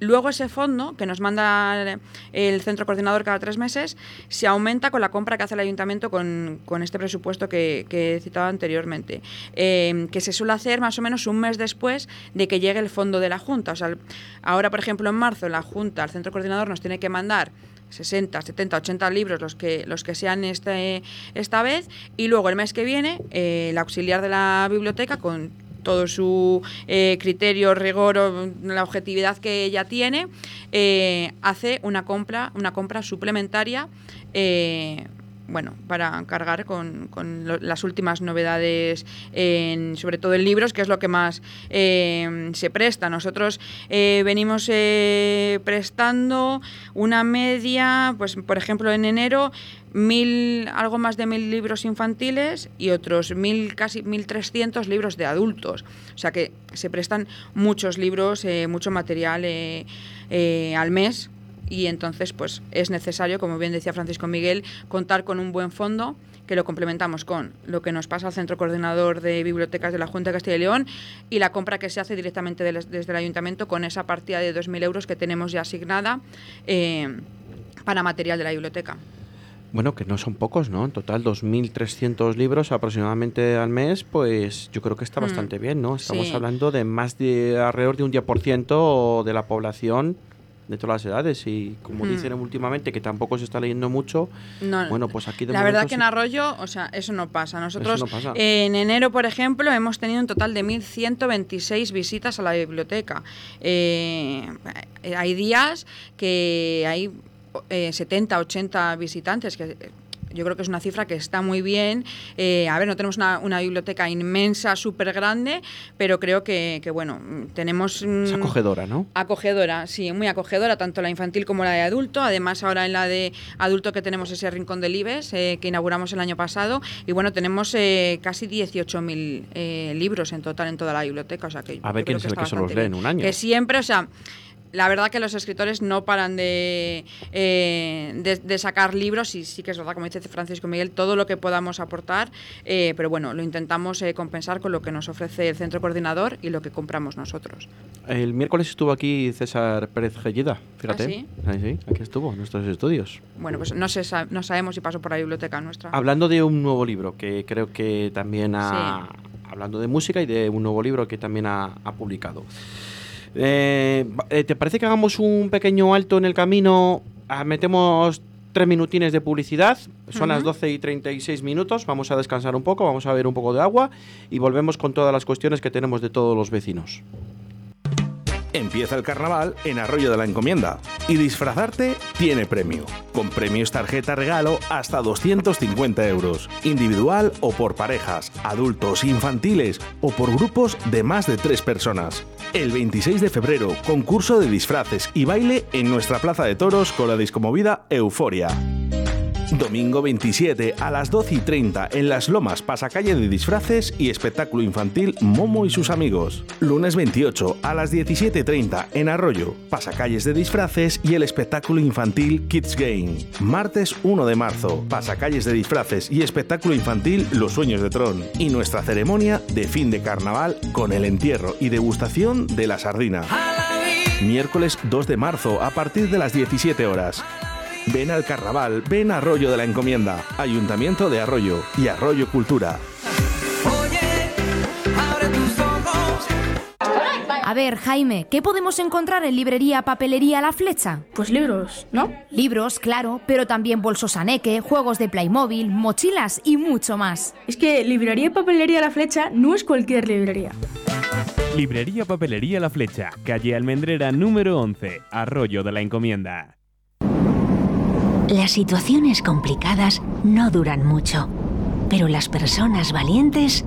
Luego ese fondo que nos manda el centro coordinador cada tres meses se aumenta con la compra que hace el ayuntamiento con, con este presupuesto que, que he citado anteriormente, eh, que se suele hacer más o menos un mes después de que llegue el fondo de la Junta. O sea, ahora, por ejemplo, en marzo la Junta, el centro coordinador nos tiene que mandar 60, 70, 80 libros los que, los que sean este, esta vez y luego el mes que viene eh, el auxiliar de la biblioteca con todo su eh, criterio, rigor, la objetividad que ella tiene, eh, hace una compra, una compra suplementaria eh, bueno, para cargar con, con lo- las últimas novedades, en, sobre todo en libros, que es lo que más eh, se presta. Nosotros eh, venimos eh, prestando una media, pues por ejemplo en enero, mil, algo más de mil libros infantiles y otros mil, casi 1.300 libros de adultos. O sea que se prestan muchos libros, eh, mucho material eh, eh, al mes y entonces pues es necesario, como bien decía Francisco Miguel, contar con un buen fondo que lo complementamos con lo que nos pasa al Centro Coordinador de Bibliotecas de la Junta de Castilla y León y la compra que se hace directamente desde el Ayuntamiento con esa partida de 2.000 euros que tenemos ya asignada eh, para material de la biblioteca. Bueno, que no son pocos, ¿no? En total 2.300 libros aproximadamente al mes, pues yo creo que está Mm. bastante bien, ¿no? Estamos Sí. hablando de más de alrededor de un 10% de la población de todas las edades y como Mm. dicen últimamente que tampoco se está leyendo mucho, No, bueno, pues aquí de la verdad que en. Arroyo, o sea, eso no pasa. Nosotros no pasa. en enero, por ejemplo, hemos tenido un total de 1.126 visitas a la biblioteca. Eh, hay días que hay eh, 70, 80 visitantes, que yo creo que es una cifra que está muy bien. Eh, a ver, no tenemos una, una biblioteca inmensa, súper grande, pero creo que, que, bueno, tenemos... es mm, acogedora, ¿no? Acogedora, sí, muy acogedora, tanto la infantil como la de adulto. Además, ahora en la de adulto que tenemos ese rincón del IBES, eh, que inauguramos el año pasado. Y bueno, tenemos eh, casi 18.000 eh, libros en total en toda la biblioteca. O sea que A ver quién creo es el está que se los bastante lee en bien. un año. Que siempre, o sea. La verdad que los escritores no paran de, eh, de, de sacar libros y sí que es verdad, como dice Francisco Miguel, todo lo que podamos aportar, eh, pero bueno, lo intentamos eh, compensar con lo que nos ofrece el centro coordinador y lo que compramos nosotros. El miércoles estuvo aquí César Pérez Gellida, fíjate. ¿Ah, sí? Ahí sí, aquí estuvo, en nuestros estudios. Bueno, pues no, sa- no sabemos si pasó por la biblioteca nuestra. Hablando de un nuevo libro que creo que también ha. Hablando de música y de un nuevo libro que también ha, ha publicado. Eh, eh, ¿Te parece que hagamos un pequeño alto en el camino? Ah, metemos tres minutines de publicidad. Son las Ujú. 12 y 36 minutos. Vamos a descansar un poco, vamos a ver un poco de agua y volvemos con todas las cuestiones que tenemos de todos los vecinos. Empieza el carnaval en Arroyo de la Encomienda y disfrazarte tiene premio. Con premios tarjeta regalo hasta 250 euros. Individual o por parejas, adultos, infantiles o por grupos de más de tres personas. El 26 de febrero, concurso de disfraces y baile en nuestra plaza de toros con la discomovida Euforia. Domingo 27 a las 12 y 30 en Las Lomas, pasacalle de disfraces y espectáculo infantil Momo y sus amigos. Lunes 28 a las 17.30 en Arroyo, pasacalles de disfraces y el espectáculo infantil Kids Game. Martes 1 de marzo, pasacalles de disfraces y espectáculo infantil Los Sueños de Tron. Y nuestra ceremonia de fin de carnaval con el entierro y degustación de la sardina. Miércoles 2 de marzo a partir de las 17 horas. Ven al carnaval, ven a Arroyo de la Encomienda, Ayuntamiento de Arroyo y Arroyo Cultura. Oye, abre tus ojos. A ver, Jaime, ¿qué podemos encontrar en librería Papelería La Flecha? Pues libros, ¿no? Libros, claro, pero también bolsos aneque, juegos de Playmobil, mochilas y mucho más. Es que librería y papelería La Flecha no es cualquier librería. Librería Papelería La Flecha, calle Almendrera número 11, Arroyo de la Encomienda. Las situaciones complicadas no duran mucho, pero las personas valientes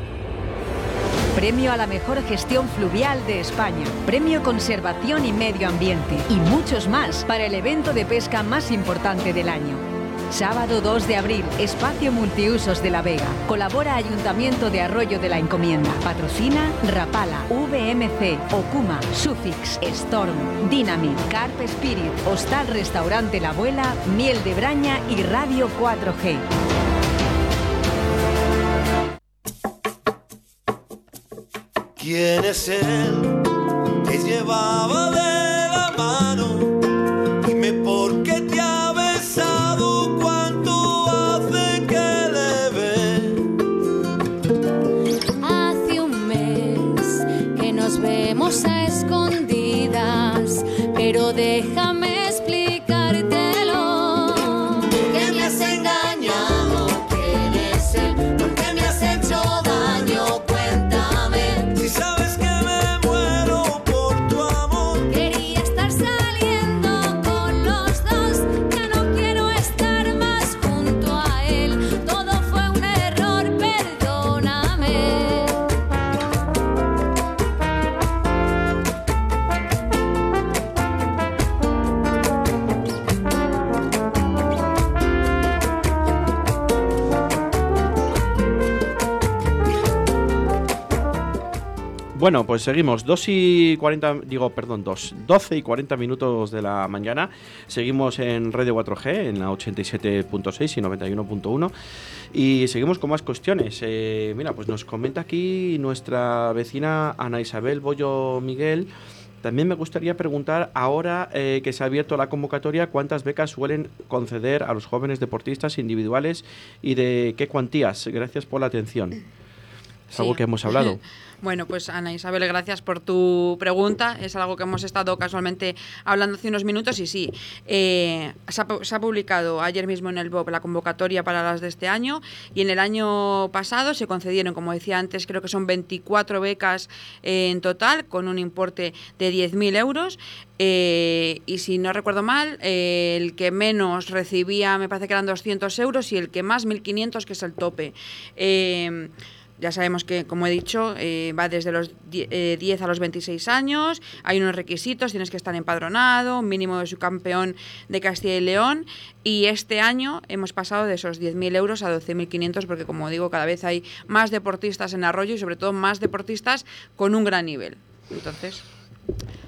Premio a la mejor gestión fluvial de España, Premio Conservación y Medio Ambiente y muchos más para el evento de pesca más importante del año. Sábado 2 de abril, espacio multiusos de La Vega. Colabora Ayuntamiento de Arroyo de la Encomienda. Patrocina Rapala, VMC, Okuma, Sufix, Storm, Dynamic, Carp Spirit, Hostal Restaurante La Abuela, Miel de Braña y Radio 4G. ¿Quién es él que llevaba de Bueno, pues seguimos. 2 y 40, digo, perdón, 2, 12 y 40 minutos de la mañana. Seguimos en Radio 4G, en la 87.6 y 91.1. Y seguimos con más cuestiones. Eh, mira, pues nos comenta aquí nuestra vecina Ana Isabel Bollo Miguel. También me gustaría preguntar, ahora eh, que se ha abierto la convocatoria, ¿cuántas becas suelen conceder a los jóvenes deportistas individuales y de qué cuantías? Gracias por la atención. Es algo que hemos hablado. Bueno, pues Ana Isabel, gracias por tu pregunta. Es algo que hemos estado casualmente hablando hace unos minutos y sí, eh, se, ha, publicado ayer mismo en el BOP la convocatoria para las de este año y en el año pasado se concedieron, como decía antes, creo que son 24 becas eh, en total con un importe de 10.000 euros. Eh, y si no recuerdo mal, el que menos recibía, me parece que eran 200 euros y el que más 1.500, que es el tope. Ya sabemos que, como he dicho, eh, va desde los die- eh, 10 a los 26 años, hay unos requisitos, tienes que estar empadronado, un mínimo de subcampeón de Castilla y León, y este año hemos pasado de esos 10.000 euros a 12.500 porque, como digo, cada vez hay más deportistas en Arroyo y sobre todo más deportistas con un gran nivel. Entonces,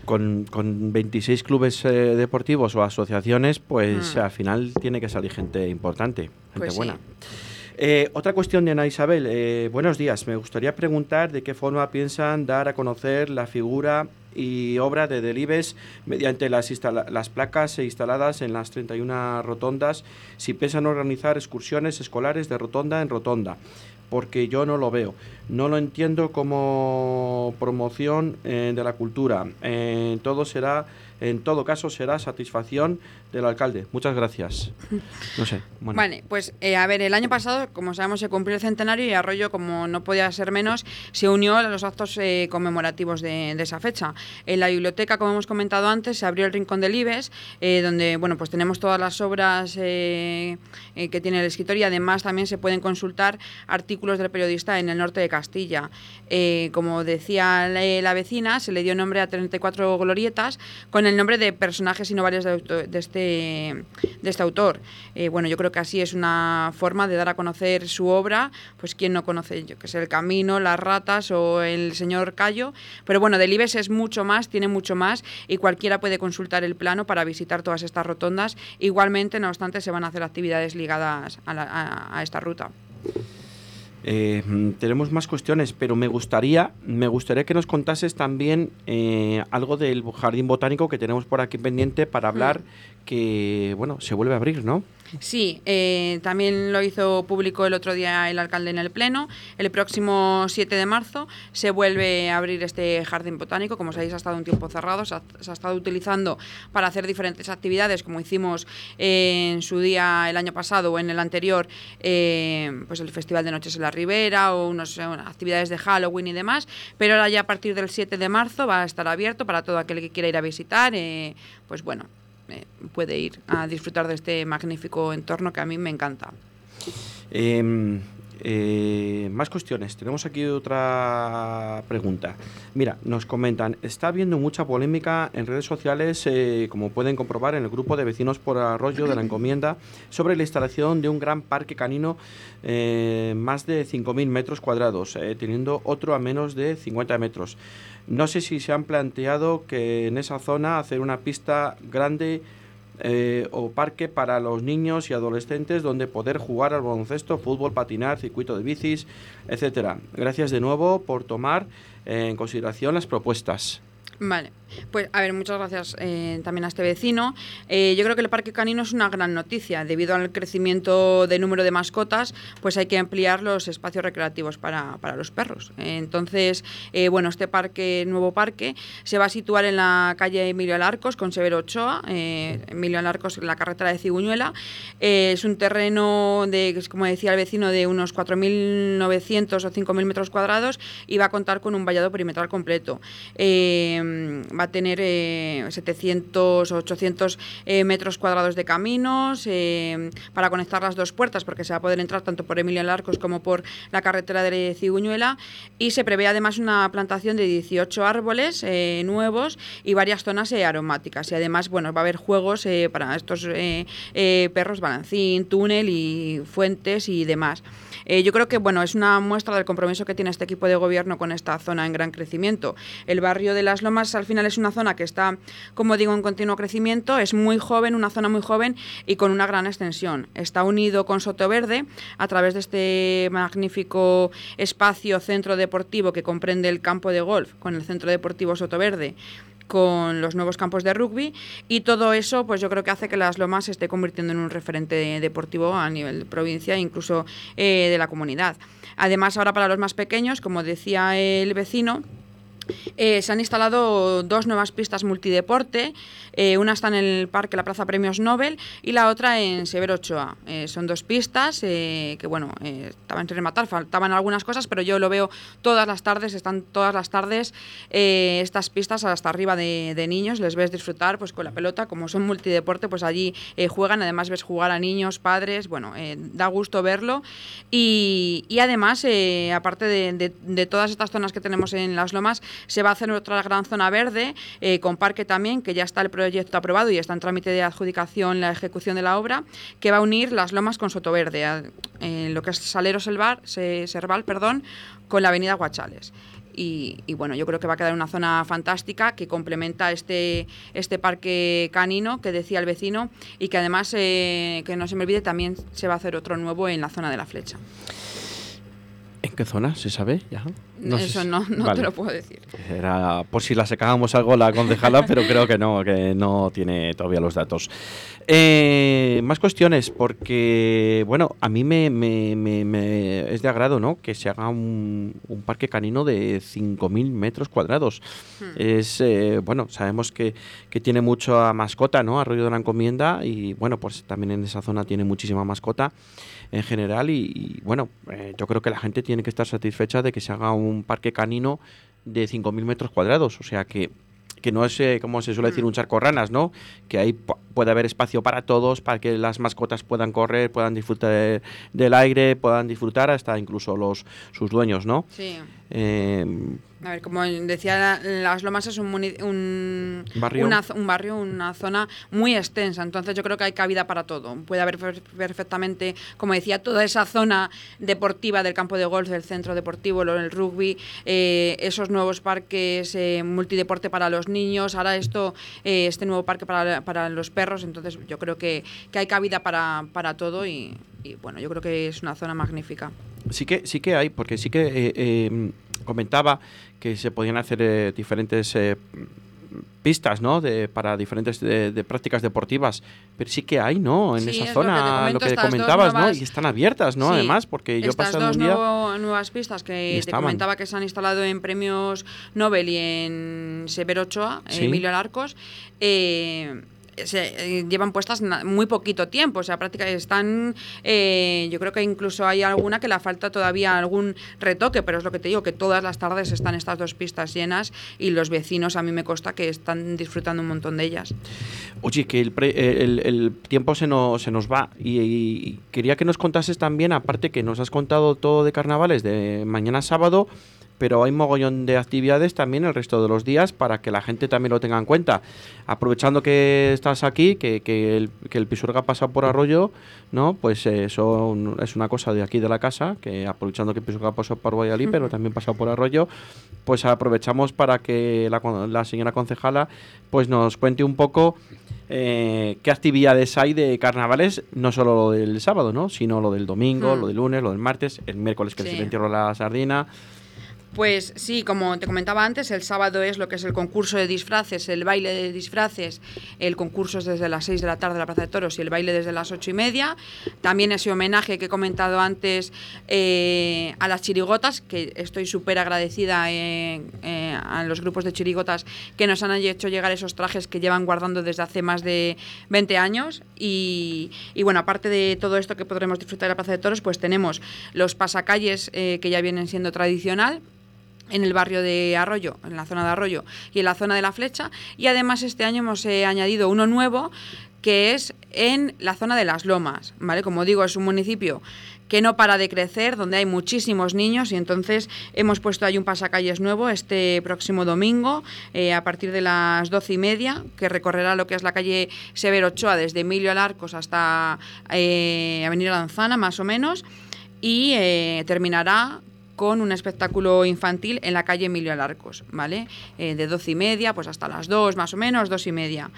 con, con 26 clubes eh, deportivos o asociaciones, pues Mm. al final tiene que salir gente importante, gente Pues sí. Eh, otra cuestión de Ana Isabel. eh, buenos días. Me gustaría preguntar de qué forma piensan dar a conocer la figura y obra de Delibes mediante las, las placas instaladas en las 31 rotondas, si piensan organizar excursiones escolares de rotonda en rotonda, porque yo no lo veo. No lo entiendo como promoción eh, de la cultura. Eh, todo será, en todo caso, será satisfacción del alcalde. Muchas gracias. No sé. Bueno. Vale, pues eh, a ver, el año pasado, como sabemos, se cumplió el centenario y Arroyo, como no podía ser menos, se unió a los actos eh, conmemorativos de, de esa fecha. En la biblioteca, como hemos comentado antes, se abrió el Rincón del Ibes, eh, donde bueno, pues tenemos todas las obras eh, que tiene el escritor y además también se pueden consultar artículos del periodista en el norte de Castilla. Eh, como decía la, la vecina, se le dio nombre a 34 glorietas con el nombre de personajes y novales de, de este, de este autor. Eh, bueno, yo creo que así es una forma de dar a conocer su obra, pues quien no conoce, yo que sé, El Camino, Las Ratas o El Señor Cayo, pero bueno, Delibes es mucho más, tiene mucho más y cualquiera puede consultar el plano para visitar todas estas rotondas. Igualmente, no obstante, se van a hacer actividades ligadas a, la- a esta ruta. Eh, mm, tenemos más cuestiones, pero me gustaría, me gustaría que nos contases también eh, algo del jardín botánico que tenemos por aquí pendiente para hablar que, bueno, se vuelve a abrir, ¿no? Sí, eh, también lo hizo público el otro día el alcalde en el Pleno. El próximo 7 de marzo se vuelve a abrir este jardín botánico. Como sabéis, ha estado un tiempo cerrado, se ha, estado utilizando para hacer diferentes actividades, como hicimos en su día el año pasado o en el anterior, eh, pues el Festival de Noches en la Ribera o unas actividades de Halloween y demás. Pero ahora ya a partir del 7 de marzo va a estar abierto para todo aquel que quiera ir a visitar. eh, pues bueno, puede ir a disfrutar de este magnífico entorno que a mí me encanta. Eh, Eh, más cuestiones. Tenemos aquí otra pregunta. Mira, nos comentan, está habiendo mucha polémica en redes sociales, eh, como pueden comprobar en el grupo de vecinos por arroyo de la encomienda, sobre la instalación de un gran parque canino, eh, más de 5.000 metros cuadrados, eh, teniendo otro a menos de 50 metros. No sé si se han planteado que en esa zona hacer una pista grande eh, o parque para los niños y adolescentes donde poder jugar al baloncesto, fútbol, patinar, circuito de bicis, etcétera. Gracias de nuevo por tomar en consideración las propuestas. Vale, pues a ver, muchas gracias eh, también a este vecino. Eh, yo creo que el parque canino es una gran noticia. Debido al crecimiento de número de mascotas, pues hay que ampliar los espacios recreativos para, para los perros. Entonces, eh, bueno, este parque, nuevo parque, se va a situar en la calle Emilio Alarcos con Severo Ochoa. Emilio Alarcos, en la carretera de Ciguñuela. Es un terreno de, como decía el vecino, de unos 4.900 o 5.000 metros cuadrados y va a contar con un vallado perimetral completo. Va a tener eh, 700 o 800 eh, metros cuadrados de caminos eh, para conectar las dos puertas, porque se va a poder entrar tanto por Emilio Larcos como por la carretera de Ciguñuela. Y se prevé además una plantación de 18 árboles eh, nuevos y varias zonas aromáticas. Y además, bueno, va a haber juegos para estos perros, balancín, túnel y fuentes y demás. Eh, yo creo que bueno, es una muestra del compromiso que tiene este equipo de gobierno con esta zona en gran crecimiento. El barrio de Las Lomas al final es una zona que está, como digo, en continuo crecimiento, es muy joven, una zona muy joven y con una gran extensión. Está unido con Sotoverde a través de este magnífico espacio centro deportivo que comprende el campo de golf con el centro deportivo Sotoverde con los nuevos campos de rugby y todo eso pues yo creo que hace que Las Lomas se esté convirtiendo en un referente deportivo a nivel de provincia e incluso eh, de la comunidad. Además ahora para los más pequeños, como decía el vecino, eh, se han instalado dos nuevas pistas multideporte. eh, una está en el Parque La Plaza Premios Nobel y la otra en Severo Ochoa. Eh, son dos pistas que, bueno, estaban sin rematar, faltaban algunas cosas, pero yo lo veo todas las tardes, están todas las tardes estas pistas hasta arriba de, niños. Les ves disfrutar pues con la pelota, como son multideporte, pues allí juegan. Además, ves jugar a niños, padres. Bueno, da gusto verlo. Y, y además, aparte de, de- de todas estas zonas que tenemos en las lomas, se va a hacer otra gran zona verde, eh, con parque también, que ya está el proyecto aprobado y está en trámite de adjudicación la ejecución de la obra, que va a unir las lomas con Sotoverde, a- en lo que es Salero Selvar, Se- Serval, perdón, con la avenida Guachales. Y, y bueno, yo creo que va a quedar una zona fantástica que complementa este, este parque canino que decía el vecino y que además, eh, que no se me olvide, también se va a hacer otro nuevo en la zona de la flecha. ¿En qué zona? ¿Se sabe? Ya. sé Eso si- no, no Vale. te lo puedo decir. Era por si la sacábamos algo la concejala, pero creo que no, que no tiene todavía los datos. Eh, más cuestiones, porque, bueno, a mí me, me- me- me es de agrado, ¿no? Que se haga un, un parque canino de 5.000 metros cuadrados. Es, eh, bueno, sabemos que, que tiene mucha mascota, ¿no? Arroyo de la Encomienda y, bueno, pues también en esa zona tiene muchísima mascota en general y, y, bueno, eh, yo creo que la gente tiene que estar satisfecha de que se haga un parque canino de 5.000 metros cuadrados, o sea que que no es, eh, como se suele decir, un charco ranas, ¿no? Que ahí pu- puede haber espacio para todos, para que las mascotas puedan correr, puedan disfrutar de- del aire, puedan disfrutar hasta incluso los sus dueños, ¿no? Sí. Eh, A ver, como decía, Las Lomas es un, un, Barrio. una un barrio, una zona muy extensa, entonces yo creo que hay cabida para todo. Puede haber per- perfectamente, como decía, toda esa zona deportiva del campo de golf, del centro deportivo, lo- el rugby, eh, esos nuevos parques eh, multideporte para los niños, ahora esto, eh, este nuevo parque para, para los perros, entonces yo creo que, que hay cabida para, para todo y, y, bueno, yo creo que es una zona magnífica. Sí que, sí que hay, porque sí que eh, eh, comentaba que se podían hacer eh, diferentes eh, pistas, ¿no? De, para diferentes de, de prácticas deportivas, pero sí que hay, ¿no? En Sí, esa lo que zona, comento, lo que, comentabas, ¿no? Y están abiertas, ¿no? Sí, Además, porque yo Estas pasado dos un día... nuevo- nuevas pistas que te comentaba que se han instalado en premios Nobel y en Severo Ochoa, Sí. Emilio Alarcos, eh, se, eh, llevan puestas muy poquito tiempo, o sea, prácticamente están, eh, yo creo que incluso hay alguna que le falta todavía algún retoque, pero es lo que te digo, que todas las tardes están estas dos pistas llenas y los vecinos a mí me consta que están disfrutando un montón de ellas. Oye, que el, pre- el- el tiempo se nos, se nos va y, y quería que nos contases también, aparte que nos has contado todo de carnavales de mañana sábado, pero hay mogollón de actividades también el resto de los días para que la gente también lo tenga en cuenta. Aprovechando que estás aquí, que, que el, que el Pisuerga ha pasado por Arroyo, ¿no? Pues eh, eso es una cosa de aquí de la casa, que aprovechando que el Pisuerga ha pasado por Valladolid, pero también ha pasado por Arroyo, pues aprovechamos para que la, la señora concejala pues nos cuente un poco eh, qué actividades hay de carnavales, no solo lo del sábado, ¿no? sino lo del domingo, Mm. lo del lunes, lo del martes, el miércoles que Sí. se entierro la sardina. Pues sí, como te comentaba antes, el sábado es lo que es el concurso de disfraces, el baile de disfraces. El concurso es desde las 6 de la tarde en la Plaza de Toros y el baile desde las 8 y media. También ese homenaje que he comentado antes eh, a las chirigotas, que estoy súper agradecida eh, eh, a los grupos de chirigotas que nos han hecho llegar esos trajes que llevan guardando desde hace más de 20 años. Y, y bueno, aparte de todo esto que podremos disfrutar en la Plaza de Toros, pues tenemos los pasacalles que ya vienen siendo tradicional en el barrio de Arroyo, en la zona de Arroyo y en la zona de la Flecha. Y además este año hemos eh, añadido uno nuevo que es en la zona de las Lomas, ¿vale? Como digo, es un municipio que no para de crecer, donde hay muchísimos niños y entonces hemos puesto ahí un pasacalles nuevo este próximo domingo eh, a partir de las doce y media, que recorrerá lo que es la calle Severo Ochoa desde Emilio Alarcos hasta eh, Avenida Lanzana, más o menos, y terminará con un espectáculo infantil en la calle Emilio Alarcos, ¿vale? Eh, de doce y media, pues hasta las dos más o menos, dos y media.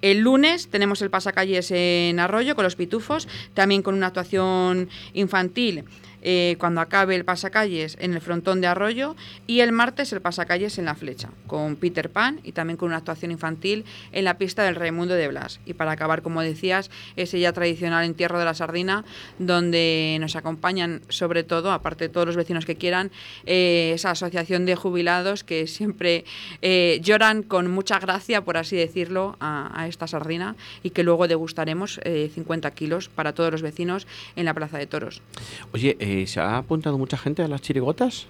El lunes tenemos el pasacalles en Arroyo con los pitufos, también con una actuación infantil eh, cuando acabe el pasacalles en el frontón de Arroyo y el martes el pasacalles en la flecha con Peter Pan y también con una actuación infantil en la pista del Raimundo de Blas. Y para acabar, como decías, ese ya tradicional entierro de la sardina donde nos acompañan sobre todo, aparte de todos los vecinos que quieran, eh, esa asociación de jubilados que siempre eh, lloran con mucha gracia, por así decirlo, a, a esta sardina y que luego degustaremos eh, 50 kilos para todos los vecinos en la Plaza de Toros. Oye, eh, ¿se ha apuntado mucha gente a las chirigotas?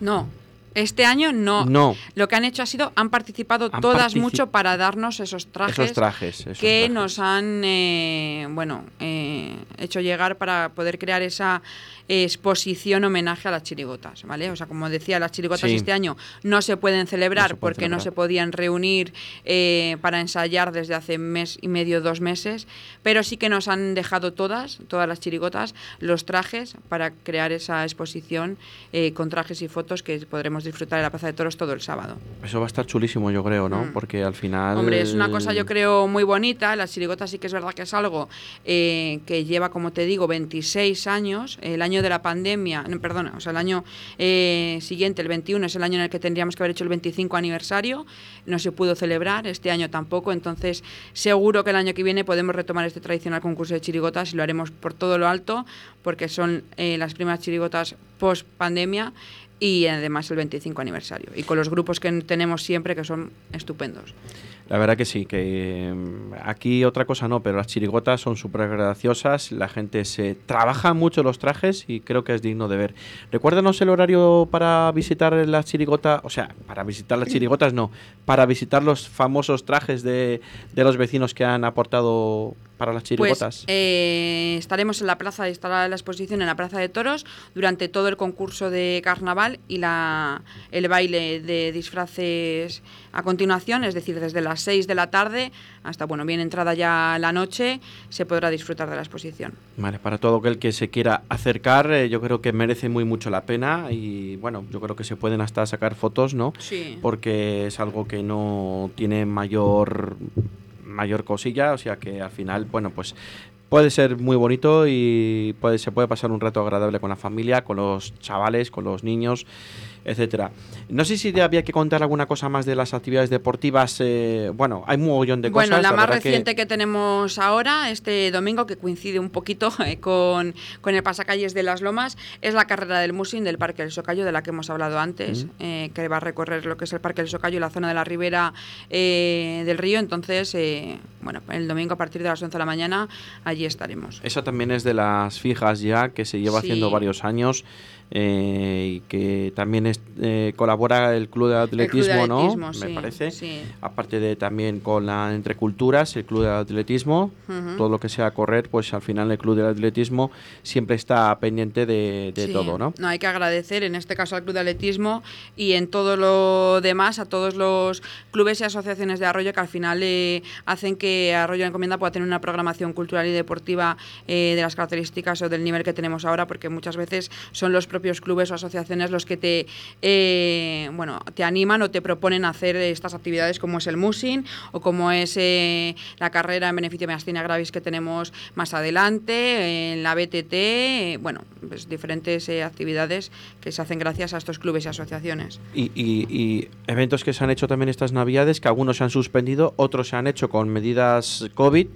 No. Este año no. No. Lo que han hecho ha sido, han participado Han todas mucho para darnos esos trajes, Esos trajes, esos que trajes. nos han, eh, bueno, eh, hecho llegar para poder crear esa exposición homenaje a las chirigotas, ¿vale? O sea, como decía, las chirigotas Sí. este año no se pueden celebrar pueden porque no se podían reunir eh, para ensayar desde hace mes y medio, dos meses, pero sí que nos han dejado todas, todas las chirigotas, los trajes para crear esa exposición eh, con trajes y fotos que podremos disfrutar en la Plaza de Toros todo el sábado. Eso va a estar chulísimo, yo creo, ¿no? Mm. Porque al final... Hombre, es una cosa yo creo muy bonita. Las chirigotas sí que es verdad que es algo eh, que lleva, como te digo, 26 años. El año de la pandemia, no, perdona, o sea, el año eh, siguiente, el 21, es el año en el que tendríamos que haber hecho el 25 aniversario. No se pudo celebrar, este año tampoco. Entonces, seguro que el año que viene podemos retomar este tradicional concurso de chirigotas y lo haremos por todo lo alto, porque son eh, las primeras chirigotas post pandemia y además el 25 aniversario. Y con los grupos que tenemos siempre, que son estupendos. La verdad que sí, que mm, aquí otra cosa no, pero las chirigotas son súper graciosas, la gente se trabaja mucho los trajes y creo que es digno de ver. Recuérdanos el horario para visitar las chirigotas, o sea, para visitar las chirigotas no, para visitar los famosos trajes de, de los vecinos que han aportado para las chirigotas. Pues eh, estaremos en la plaza, estará la exposición en la Plaza de Toros durante todo el concurso de carnaval y la, el baile de disfraces a continuación, es decir, desde las 6 de la tarde hasta, bueno, bien entrada ya la noche, se podrá disfrutar de la exposición. Vale, para todo aquel que se quiera acercar, eh, yo creo que merece muy mucho la pena y bueno, yo creo que se pueden hasta sacar fotos, ¿no? Sí. Porque es algo que no tiene mayor mayor cosilla, o sea que al final, bueno, pues puede ser muy bonito y puede, se puede pasar un rato agradable con la familia, con los chavales, con los niños etcétera. No sé si había que contar alguna cosa más de las actividades deportivas. eh, bueno, hay un mogollón de Bueno, cosas. la más que- reciente que... tenemos ahora, este domingo, que coincide un poquito eh, con, con el pasacalles de las Lomas, es la carrera del Musin del Parque del Socayo, de la que hemos hablado antes, Mm. eh, que va a recorrer lo que es el Parque del Socayo y la zona de la ribera eh, del río. Entonces, eh, bueno, el domingo a partir de las 11 de la mañana, allí estaremos. Esa también es de las fijas ya, que se lleva Sí. haciendo varios años eh, y que también es- eh, colabora el Club de Atletismo, ¿no? Atletismo, Me sí, parece. sí. Aparte de también con la Entre Culturas, el Club de Atletismo, todo lo que sea correr, pues al final el Club de Atletismo siempre está pendiente de, de Sí, todo, ¿no? hay que agradecer en este caso al Club de Atletismo y en todo lo demás a todos los clubes y asociaciones de Arroyo que al final eh, hacen que Arroyo Encomienda pueda tener una programación cultural y deportiva eh, de las características o del nivel que tenemos ahora, porque muchas veces son los propios clubes o asociaciones los que te eh, bueno te animan o te proponen hacer estas actividades como es el Musin o como es eh, la carrera en beneficio de Miastina Gravis que tenemos más adelante, en la BTT, eh, bueno, pues diferentes eh, actividades que se hacen gracias a estos clubes y asociaciones. Y, y- y eventos que se han hecho también estas navidades, que algunos se han suspendido, otros se han hecho con medidas COVID.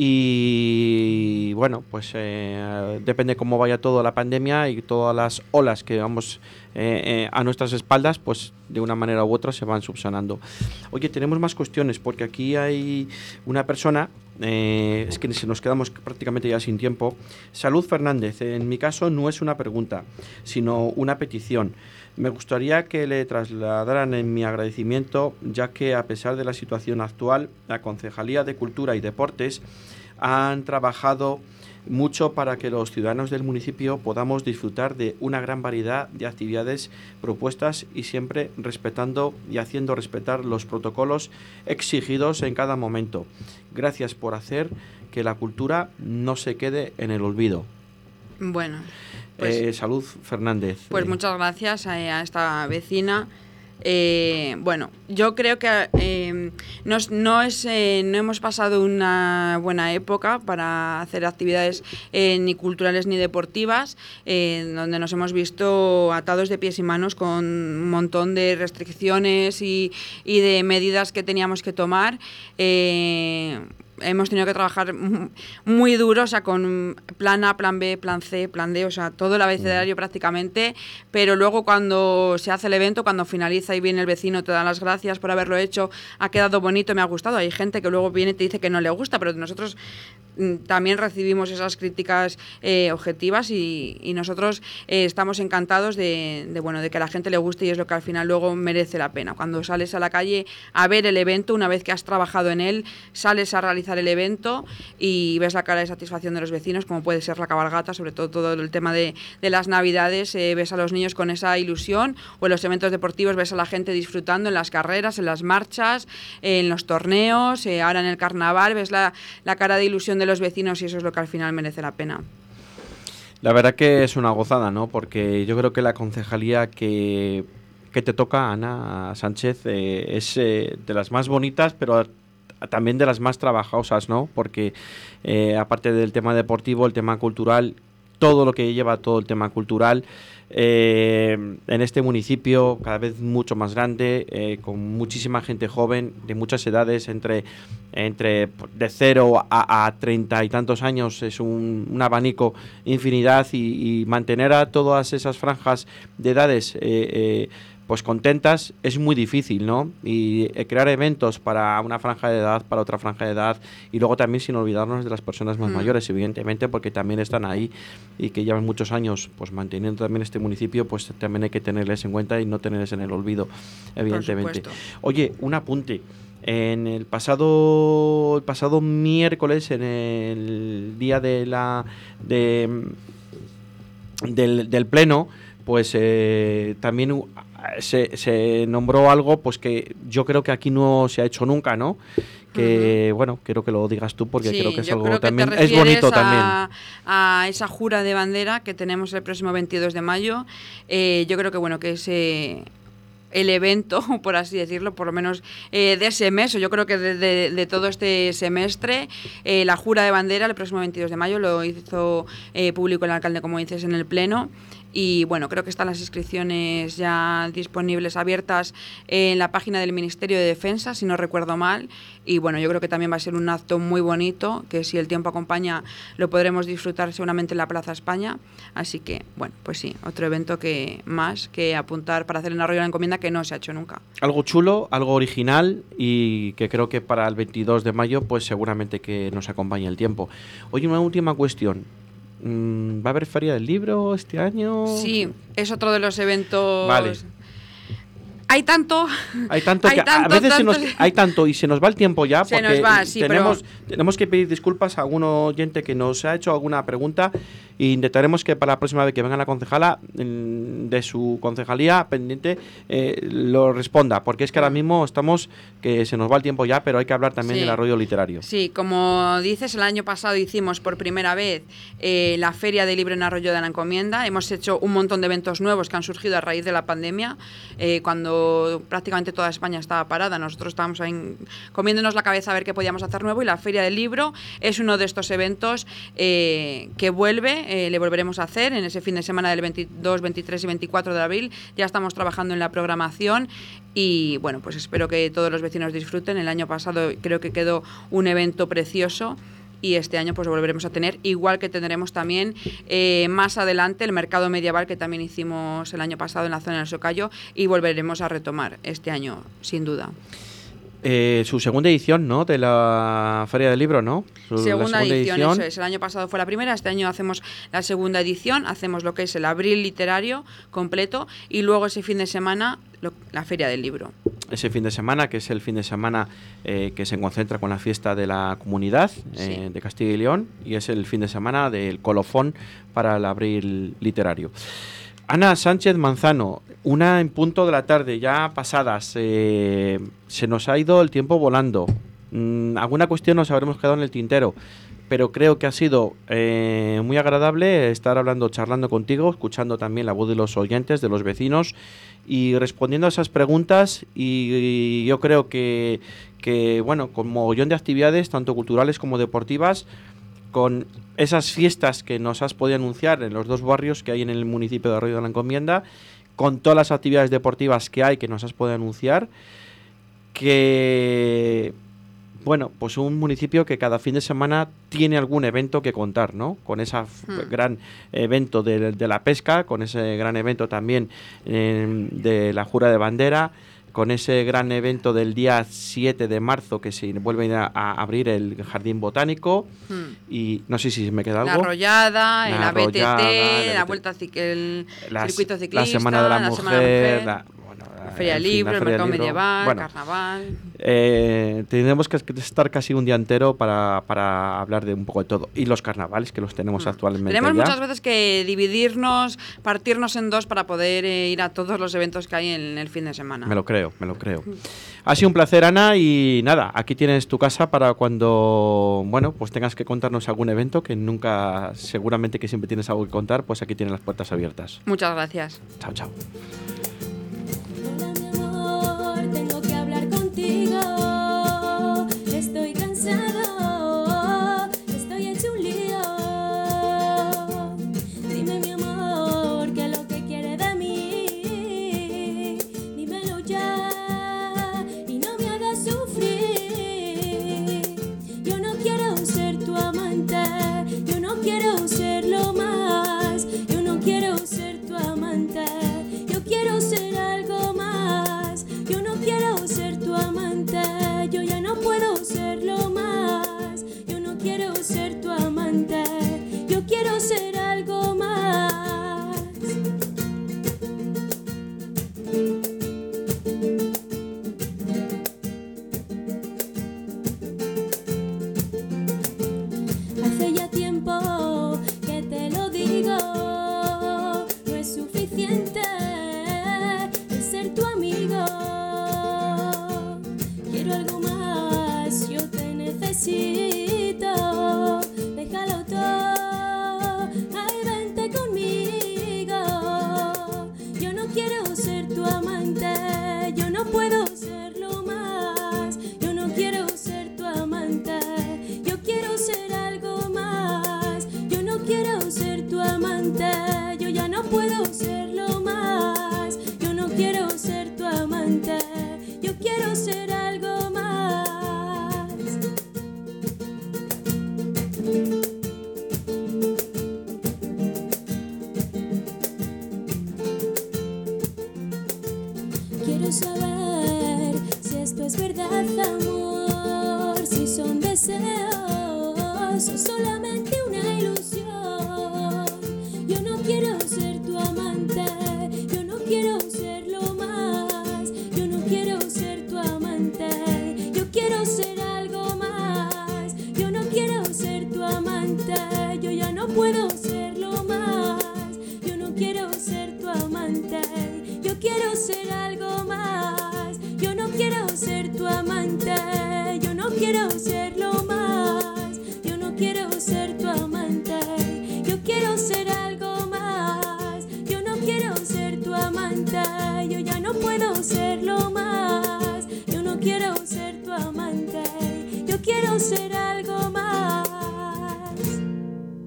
Y bueno, pues eh, depende cómo vaya todo la pandemia y todas las olas que vamos eh, eh, a nuestras espaldas, pues de una manera u otra se van subsanando. Oye, tenemos más cuestiones, porque aquí hay una persona, eh, es que nos quedamos prácticamente ya sin tiempo. Salud Fernández, en mi caso no es una pregunta, sino una petición. Me gustaría que le trasladaran en mi agradecimiento, ya que a pesar de la situación actual, la Concejalía de Cultura y Deportes han trabajado mucho para que los ciudadanos del municipio podamos disfrutar de una gran variedad de actividades propuestas y siempre respetando y haciendo respetar los protocolos exigidos en cada momento. Gracias por hacer que la cultura no se quede en el olvido. Bueno, pues, Eh, Salud Fernández. pues Eh, muchas gracias a, a esta vecina. Eh, bueno, yo creo que eh, nos- no, es, eh, no hemos pasado una buena época para hacer actividades ni culturales ni deportivas, donde nos hemos visto atados de pies y manos con un montón de restricciones y, y de medidas que teníamos que tomar. Hemos tenido que trabajar mu- muy duro, o sea, con plan A, plan B, plan C, plan D, o sea, todo el abecedario prácticamente, pero luego cuando se hace el evento, cuando finaliza y viene el vecino, te da las gracias por haberlo hecho, ha quedado bonito, me ha gustado. Hay gente que luego viene y te dice que no le gusta, pero nosotros mm, también recibimos esas críticas eh, objetivas y, y nosotros eh, estamos encantados de, de, bueno, de que a la gente le guste y es lo que al final luego merece la pena. Cuando sales a la calle a ver el evento, una vez que has trabajado en él, sales a realizar el evento y ves la cara de satisfacción de los vecinos, como puede ser la cabalgata, sobre todo todo el tema de, de las navidades, eh, ves a los niños con esa ilusión o en los eventos deportivos ves a la gente disfrutando en las carreras, en las marchas, en los torneos, eh, ahora en el carnaval, ves la, la cara de ilusión de los vecinos y eso es lo que al final merece la pena. La verdad que es una gozada, ¿no? Porque yo creo que la concejalía que, que te toca, Ana Sánchez, eh, es eh, de las más bonitas, pero también de las más trabajosas, ¿no? Porque eh, aparte del tema deportivo, el tema cultural, todo lo que lleva todo el tema cultural, eh, en este municipio cada vez mucho más grande, eh, con muchísima gente joven, de muchas edades, entre, entre de cero a, treinta y tantos años, es un, abanico infinidad y, mantener a todas esas franjas de edades pues contentas es muy difícil, ¿no? Y eh, crear eventos para una franja de edad, para otra franja de edad, y luego también sin olvidarnos de las personas más Mm. mayores, evidentemente, porque también están ahí y que llevan muchos años pues manteniendo también este municipio, pues también hay que tenerles en cuenta y no tenerles en el olvido, evidentemente. Oye, un apunte. En el pasado, el pasado miércoles, en el día de la de, del, del pleno, pues eh, también se, se nombró algo pues que yo creo que aquí no se ha hecho nunca, ¿no? Que bueno, quiero que lo digas tú porque Sí, creo que es algo que también es bonito a, también. a esa jura de bandera que tenemos el próximo 22 de mayo. Eh, yo creo que bueno que ese el evento, por así decirlo, por lo menos eh, de ese mes, o yo creo que de, de- de todo este semestre, eh, la jura de bandera el próximo 22 de mayo lo hizo eh, público el alcalde, como dices, en el Pleno. Y bueno, creo que están las inscripciones ya disponibles, abiertas en la página del Ministerio de Defensa, si no recuerdo mal. Y bueno, yo creo que también va a ser un acto muy bonito, que si el tiempo acompaña lo podremos disfrutar seguramente en la Plaza España. Así que, bueno, pues sí, otro evento que más que apuntar para hacer en Arroyo de la Encomienda que no se ha hecho nunca. Algo chulo, algo original y que creo que para el 22 de mayo pues seguramente que nos acompañe el tiempo. Oye, una última cuestión. Mm, ¿Va a haber feria del libro este año? Sí, es otro de los eventos. Vale. Hay tanto. Hay tanto Hay que a- a tanto, veces se nos, tanto- hay tanto y se nos va el tiempo ya Se porque nos va, sí, tenemos, pero- tenemos que pedir disculpas a algún oyente que nos ha hecho alguna pregunta e intentaremos que para la próxima vez que venga la concejala mm, de su concejalía pendiente eh, lo responda porque es que ahora mismo estamos que se nos va el tiempo ya pero hay que hablar también Sí. del arroyo literario. Sí, como dices, el año pasado hicimos por primera vez eh, la Feria de Libro en Arroyo de la Encomienda. Hemos hecho un montón de eventos nuevos que han surgido a raíz de la pandemia, eh, cuando prácticamente toda España estaba parada. Nosotros estábamos ahí comiéndonos la cabeza a ver qué podíamos hacer nuevo y la Feria del Libro es uno de estos eventos eh, que vuelve, eh, le volveremos a hacer en ese fin de semana del 22, 23 y 24 de abril. Ya estamos trabajando en la programación y bueno, pues espero que todos los vecinos disfruten. El año pasado creo que quedó un evento precioso y este año pues lo volveremos a tener, igual que tendremos también eh, más adelante el mercado medieval que también hicimos el año pasado en la zona del Socayo y volveremos a retomar este año, sin duda. Eh, su segunda edición, ¿no? De la Feria del Libro, ¿no? Su- Segunda edición, eso es. El año pasado fue la primera, este año hacemos la segunda edición, hacemos lo que es el abril literario completo y luego ese fin de semana lo- la feria del libro. ese fin de semana, que es el fin de semana eh, que se concentra con la fiesta de la comunidad eh, Sí. de Castilla y León, y es el fin de semana del colofón para el abril literario. Ana Sánchez Manzano, una en punto de la tarde, ya pasadas, eh, se nos ha ido el tiempo volando. Mm, alguna cuestión nos habremos quedado en el tintero, pero creo que ha sido eh, muy agradable estar hablando, charlando contigo, escuchando también la voz de los oyentes, de los vecinos y respondiendo a esas preguntas y, yo creo que, que, bueno, con mogollón de actividades, tanto culturales como deportivas, con esas fiestas que nos has podido anunciar en los dos barrios que hay en el municipio de Arroyo de la Encomienda, con todas las actividades deportivas que hay que nos has podido anunciar, que bueno, pues un municipio que cada fin de semana tiene algún evento que contar, ¿no? Con ese Hmm. gran evento de, de la pesca, con ese gran evento también eh, de la jura de bandera, con ese gran evento del día 7 de marzo que se vuelve a, a abrir el jardín botánico Hmm. y no sé si me queda La algo. arrollada, La el ABTT, la BTT. vuelta el circuito ciclista, la Semana de la, la Mujer, la Mujer, la, bueno, la Feria la el mercado Libro. medieval, Bueno, carnaval. eh, tendremos que estar casi un día entero para, para hablar de un poco de todo. Y los carnavales que los tenemos actualmente. Mm. Tenemos ya. muchas veces que dividirnos, partirnos en dos para poder eh, ir a todos los eventos que hay en el fin de semana. Me lo creo, me lo creo. Ha sido un placer, Ana, y nada, aquí tienes tu casa para cuando, bueno, pues tengas que contarnos algún evento que nunca, seguramente que siempre tienes algo que contar, pues aquí tienes las puertas abiertas. Muchas gracias. Chao, chao.